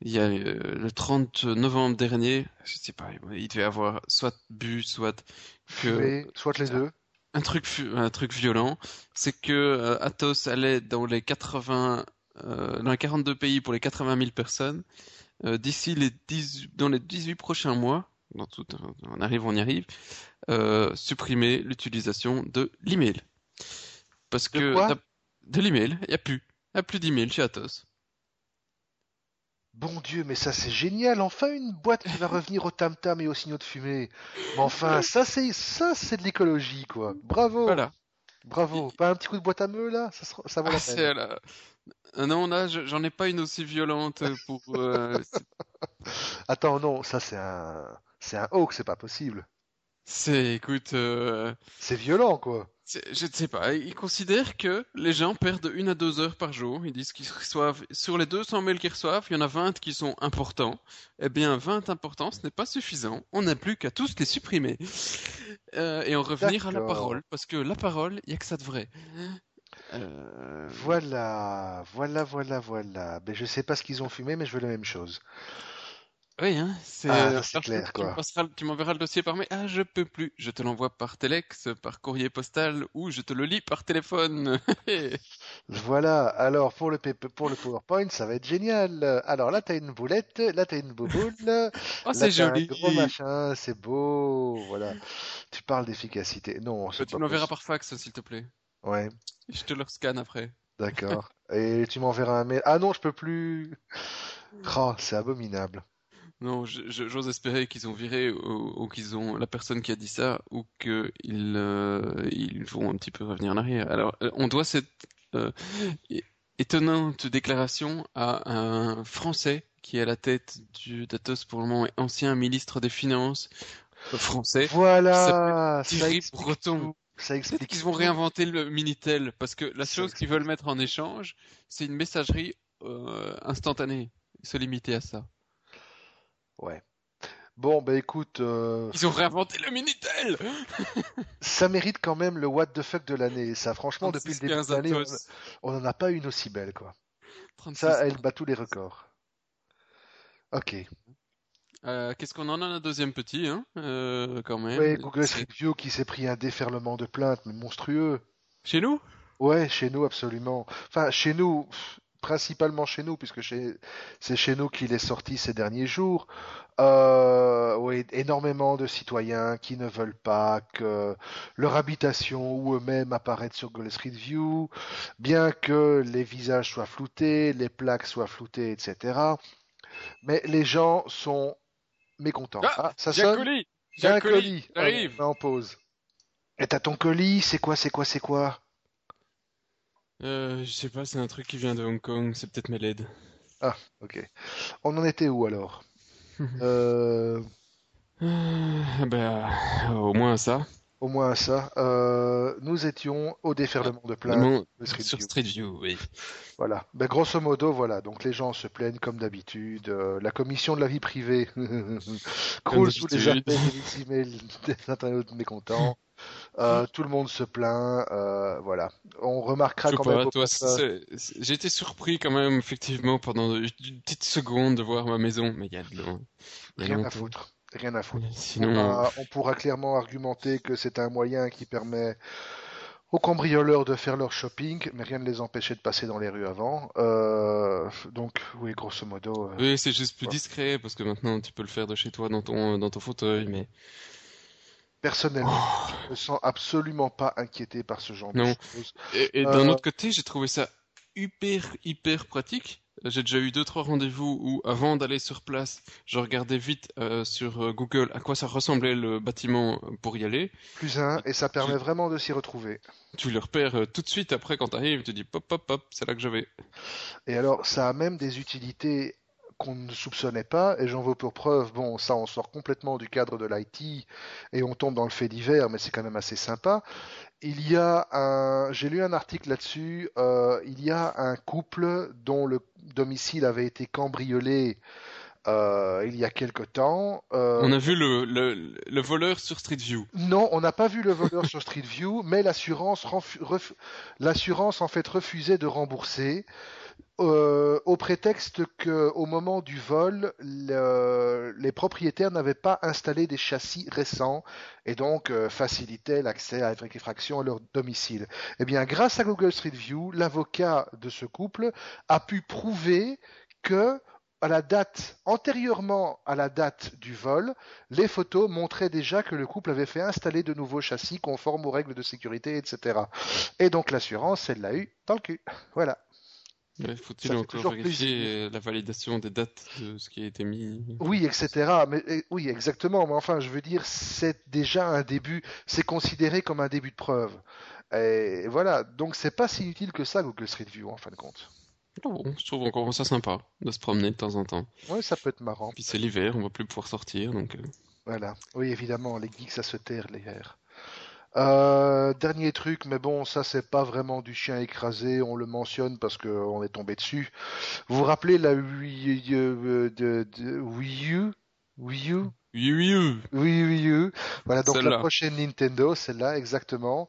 il y a euh, le 30 novembre dernier, je sais pas, il devait avoir soit bu, soit que soit les deux. Un truc un truc violent, c'est que euh, Atos allait dans les 80 dans les 42 pays pour les 80 000 personnes d'ici les 10 dans les 18 prochains mois dans tout, on arrive, on y arrive, euh, supprimer l'utilisation de l'email. Parce que de l'email, il n'y a plus. Il n'y a plus d'email chez Atos. Bon Dieu, mais ça c'est génial, enfin une boîte qui va revenir au tam tam et au signaux de fumée. Mais enfin, ça c'est ça c'est de l'écologie quoi. Bravo. Voilà. Bravo. Pas un petit coup de boîte à meux là, ça, ça vaut la ah, peine. Euh, non, là, j'en ai pas une aussi violente pour. Euh, Attends, non, ça c'est un, c'est un hawk, c'est pas possible. C'est, écoute. Euh, c'est violent, quoi. Je ne sais pas. Ils considèrent que les gens perdent une à deux heures par jour. Ils disent qu'ils reçoivent, sur les 200 mails qu'ils reçoivent, il y en a 20 qui sont importants. Eh bien, 20 importants, ce n'est pas suffisant. On n'a plus qu'à tous les supprimer. Euh, et en revenir à la parole. Parce que la parole, il n'y a que ça de vrai. Euh... Voilà, voilà, voilà, voilà. Ben, je sais pas ce qu'ils ont fumé, mais je veux la même chose. Oui, hein, c'est ah, clair, quoi. Tu m'enverras le dossier par mail. Ah, je peux plus. Je te l'envoie par téléx, par courrier postal ou je te le lis par téléphone. voilà. Alors, pour le, pour le PowerPoint, ça va être génial. Alors là, t'as une boulette, là, t'as une bouboule. oh, c'est joli. Un gros machin, c'est beau. Voilà. Tu parles d'efficacité. Non, c'est Tu m'enverras par fax, s'il te plaît. Ouais. Je te le scanne après. D'accord. Et tu m'enverras un mail. Ah non, je peux plus. Oh, c'est abominable. Non, j'ose espérer qu'ils ont viré ou, qu'ils ont la personne qui a dit ça ou qu'ils euh, ils vont un petit peu revenir en arrière. Alors, euh, on doit cette euh, étonnante déclaration à un Français qui est à la tête du Datos pour le moment, ancien ministre des Finances français. Voilà, ça Thierry Breton. tout. Ça Peut-être explique qu'ils vont réinventer le Minitel, parce que la Ça chose qu'ils veulent mettre en échange, c'est une messagerie euh, instantanée. Se limiter à ça. Ouais. Bon, bah écoute, euh, Ils ont réinventé le Minitel ça mérite quand même le what the fuck de l'année. Ça, franchement, depuis le 36, début 15 de l'année, on- n'en a pas une aussi belle, quoi. 36. Ça, elle bat tous les records. Ok. Euh, Qu'est-ce qu'on en a un deuxième petit, hein, euh, quand même? Ouais, Google Street View qui s'est pris un déferlement de plaintes, mais monstrueux. Chez nous? Ouais, chez nous, absolument. Enfin, chez nous, principalement chez nous, puisque c'est chez nous qu'il est sorti ces derniers jours. Euh, oui, énormément de citoyens qui ne veulent pas que leur habitation ou eux-mêmes apparaissent sur Google Street View, bien que les visages soient floutés, les plaques soient floutées, etc. Mais les gens sont mécontents. Ah, Ah, ça sonne colis un colis, colis. j'arrive. Ah, on met en pause. Et t'as ton colis, c'est quoi, c'est quoi, c'est quoi? Euh, Je sais pas, c'est un truc qui vient de Hong Kong, c'est peut-être mes LED. Ah, ok. On en était où alors? Euh, Ah, bah, au moins ça. au moins ça. Euh, nous étions au déferlement de plaintes de Street sur View. Street View, oui. Voilà. Ben, grosso modo, voilà. Donc les gens se plaignent comme d'habitude. Euh, la commission de la vie privée croule sous les appels et les emails des internautes mécontents. Euh, tout le monde se plaint. euh, voilà. On remarquera quand même pas, toi, j'ai été surpris quand même, effectivement, pendant une petite seconde de voir ma maison, mais il y a de a Rien à foutre. Rien à foutre. Sinon, On, pourra- on pourra clairement argumenter que c'est un moyen qui permet aux cambrioleurs de faire leur shopping, mais rien ne les empêchait de passer dans les rues avant. Euh, donc, oui, grosso modo. euh, oui, c'est juste plus Ouais. discret, parce que maintenant, tu peux le faire de chez toi dans ton, dans ton fauteuil, mais Personnellement, Oh. je me sens absolument pas inquiété par ce genre de choses. Et, et d'un Euh, autre côté, j'ai trouvé ça hyper, hyper pratique. J'ai déjà eu deux, trois rendez-vous où, avant d'aller sur place, je regardais vite euh, sur euh, Google à quoi ça ressemblait le bâtiment pour y aller. Plus un, et ça permet vraiment de s'y retrouver. Tu le repères euh, tout de suite après quand tu arrives, tu dis pop, pop, pop, c'est là que je vais. Et alors, ça a même des utilités qu'on ne soupçonnait pas, et j'en veux pour preuve, bon, ça on sort complètement du cadre de l'IT et on tombe dans le fait divers, mais c'est quand même assez sympa. Il y a un, j'ai lu un article là-dessus, euh, il y a un couple dont le domicile avait été cambriolé euh, il y a quelque temps. Euh, On a vu le, le, le voleur sur Street View. non, on n'a pas vu le voleur sur Street View, mais l'assurance, l'assurance en fait refusait de rembourser euh, au prétexte que au moment du vol, le- les propriétaires n'avaient pas installé des châssis récents et donc euh, facilitaient l'accès à la réfraction à leur domicile. Eh bien, grâce à Google Street View, l'avocat de ce couple a pu prouver que à la date, antérieurement à la date du vol, les photos montraient déjà que le couple avait fait installer de nouveaux châssis conformes aux règles de sécurité, etc. Et donc l'assurance, elle l'a eu dans le cul. Voilà. Ouais, Faut-il encore vérifier la validation des dates de ce qui a été mis? Oui, etc. Mais oui, exactement. Mais enfin, je veux dire, c'est déjà un début. C'est considéré comme un début de preuve. Et voilà. Donc, c'est pas si utile que ça, Google Street View, en fin de compte. Bon, je trouve encore ça sympa de se promener de temps en temps. Oui, ça peut être marrant. Puis c'est l'hiver, on va plus pouvoir sortir, donc euh, Voilà. Oui, évidemment, les geeks, ça se terre, les airs. Euh, dernier truc, mais bon, ça c'est pas vraiment du chien écrasé, on le mentionne parce qu'on est tombé dessus. Vous vous rappelez la Wii, euh, de, de- Wii U? Wii U? oui, oui, oui. Oui, oui, oui. Voilà, donc la prochaine Nintendo, celle-là, exactement.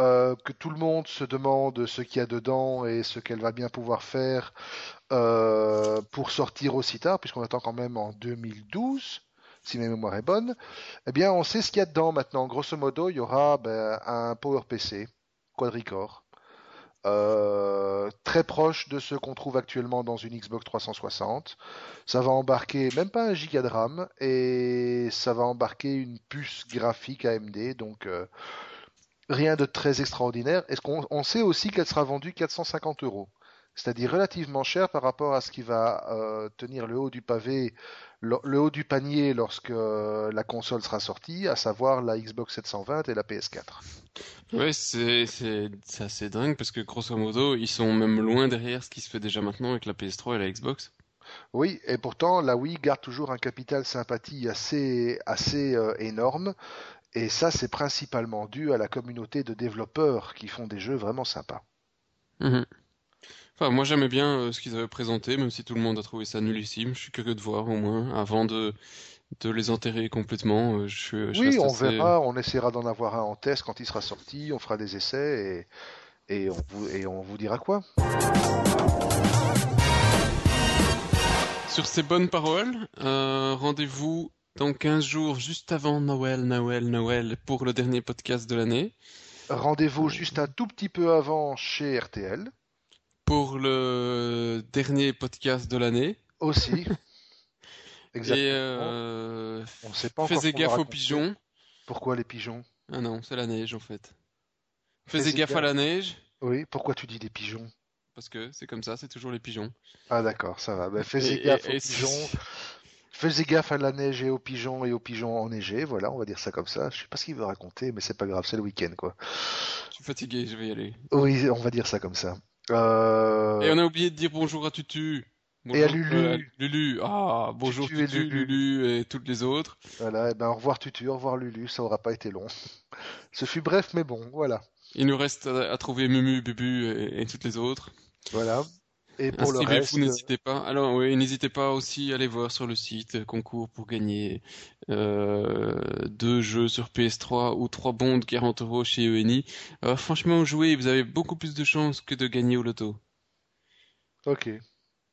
Euh, que tout le monde se demande ce qu'il y a dedans et ce qu'elle va bien pouvoir faire euh, pour sortir aussi tard, puisqu'on attend quand même en 2012, si ma mémoire est bonne. Eh bien, on sait ce qu'il y a dedans maintenant. Grosso modo, il y aura ben, un Power PC quadricore. euh, très proche de ce qu'on trouve actuellement dans une Xbox 360. Ça va embarquer même pas un giga de RAM et ça va embarquer une puce graphique AMD, donc euh, rien de très extraordinaire. Est-ce qu'on on sait aussi qu'elle sera vendue 450 euros, c'est-à-dire relativement cher par rapport à ce qui va euh, tenir le haut du pavé, le, le haut du panier lorsque euh, la console sera sortie, à savoir la Xbox 720 et la PS4. Ouais, c'est c'est c'est assez dingue parce que grosso modo, ils sont même loin derrière ce qui se fait déjà maintenant avec la PS3 et la Xbox. Oui, et pourtant, la Wii garde toujours un capital sympathie assez, assez euh, énorme. Et ça, c'est principalement dû à la communauté de développeurs qui font des jeux vraiment sympas. Mhm. Enfin, moi j'aimais bien euh, ce qu'ils avaient présenté, même si tout le monde a trouvé ça nullissime. Je suis curieux de voir au moins, avant de, de les enterrer complètement. euh, je, suis- je Oui, on assez- verra, on essaiera d'en avoir un en test quand il sera sorti, on fera des essais et, et, on, vous, et on vous dira quoi. Sur ces bonnes paroles, euh, rendez-vous dans 15 jours, juste avant Noël, Noël, Noël, pour le dernier podcast de l'année. Rendez-vous juste un tout petit peu avant chez RTL Pour le dernier podcast de l'année. aussi. Et Exactement. euh, On sait pas qu'on gaffe aux pigeons. Pourquoi les pigeons? Ah non, c'est la neige en fait. Faisez gaffe à la neige, Oui, pourquoi tu dis des pigeons? Parce que c'est comme ça, c'est toujours les pigeons. Ah d'accord, ça va. Ben, faisez Et- gaffe et- aux et- pigeons. Faisez gaffe à la neige et aux pigeons et aux pigeons enneigés. Voilà, on va dire ça comme ça. Je sais pas ce qu'il veut raconter, mais c'est pas grave, c'est le week-end quoi. Je suis fatigué, je vais y aller. Oui, on va dire ça comme ça. Euh, Et on a oublié de dire bonjour à Tutu. Et à Lulu. euh, Lulu. Ah, bonjour Tutu Tutu, et Lulu. Lulu et toutes les autres. Voilà, et ben au revoir Tutu, au revoir Lulu, ça aura pas été long. Ce fut bref, mais bon, voilà. Il nous reste à, à trouver Mumu, Bubu et, et toutes les autres. Voilà. Et pour le reste, n'hésitez pas. Alors oui, n'hésitez pas aussi à aller voir sur le site concours pour gagner euh, deux jeux sur PS3 ou trois bons de 40 euros chez ENI. Euh, franchement, jouez, vous avez beaucoup plus de chances que de gagner au loto. ok.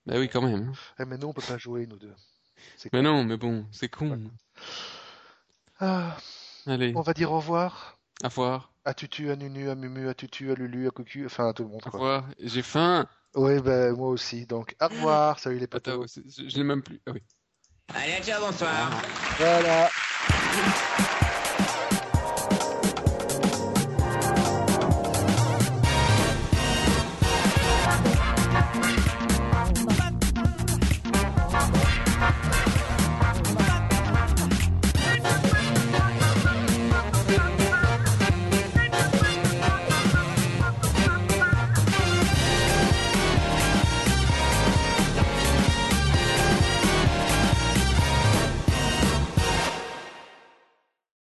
Bah oui, quand même. Eh, mais nous, on peut pas jouer, nous deux. Mais non, mais bon, c'est con. Ah, Allez, on va dire au revoir à voir. à Tutu, à Nunu, à Mumu, à Tutu, à Lulu, à Cucu, enfin à tout le monde, Au quoi. revoir. J'ai faim. Oui, ben moi aussi. Donc, au revoir, salut les c'est- je, je n'ai même plus. Ah oui. Allez, ciao, bonsoir. Voilà.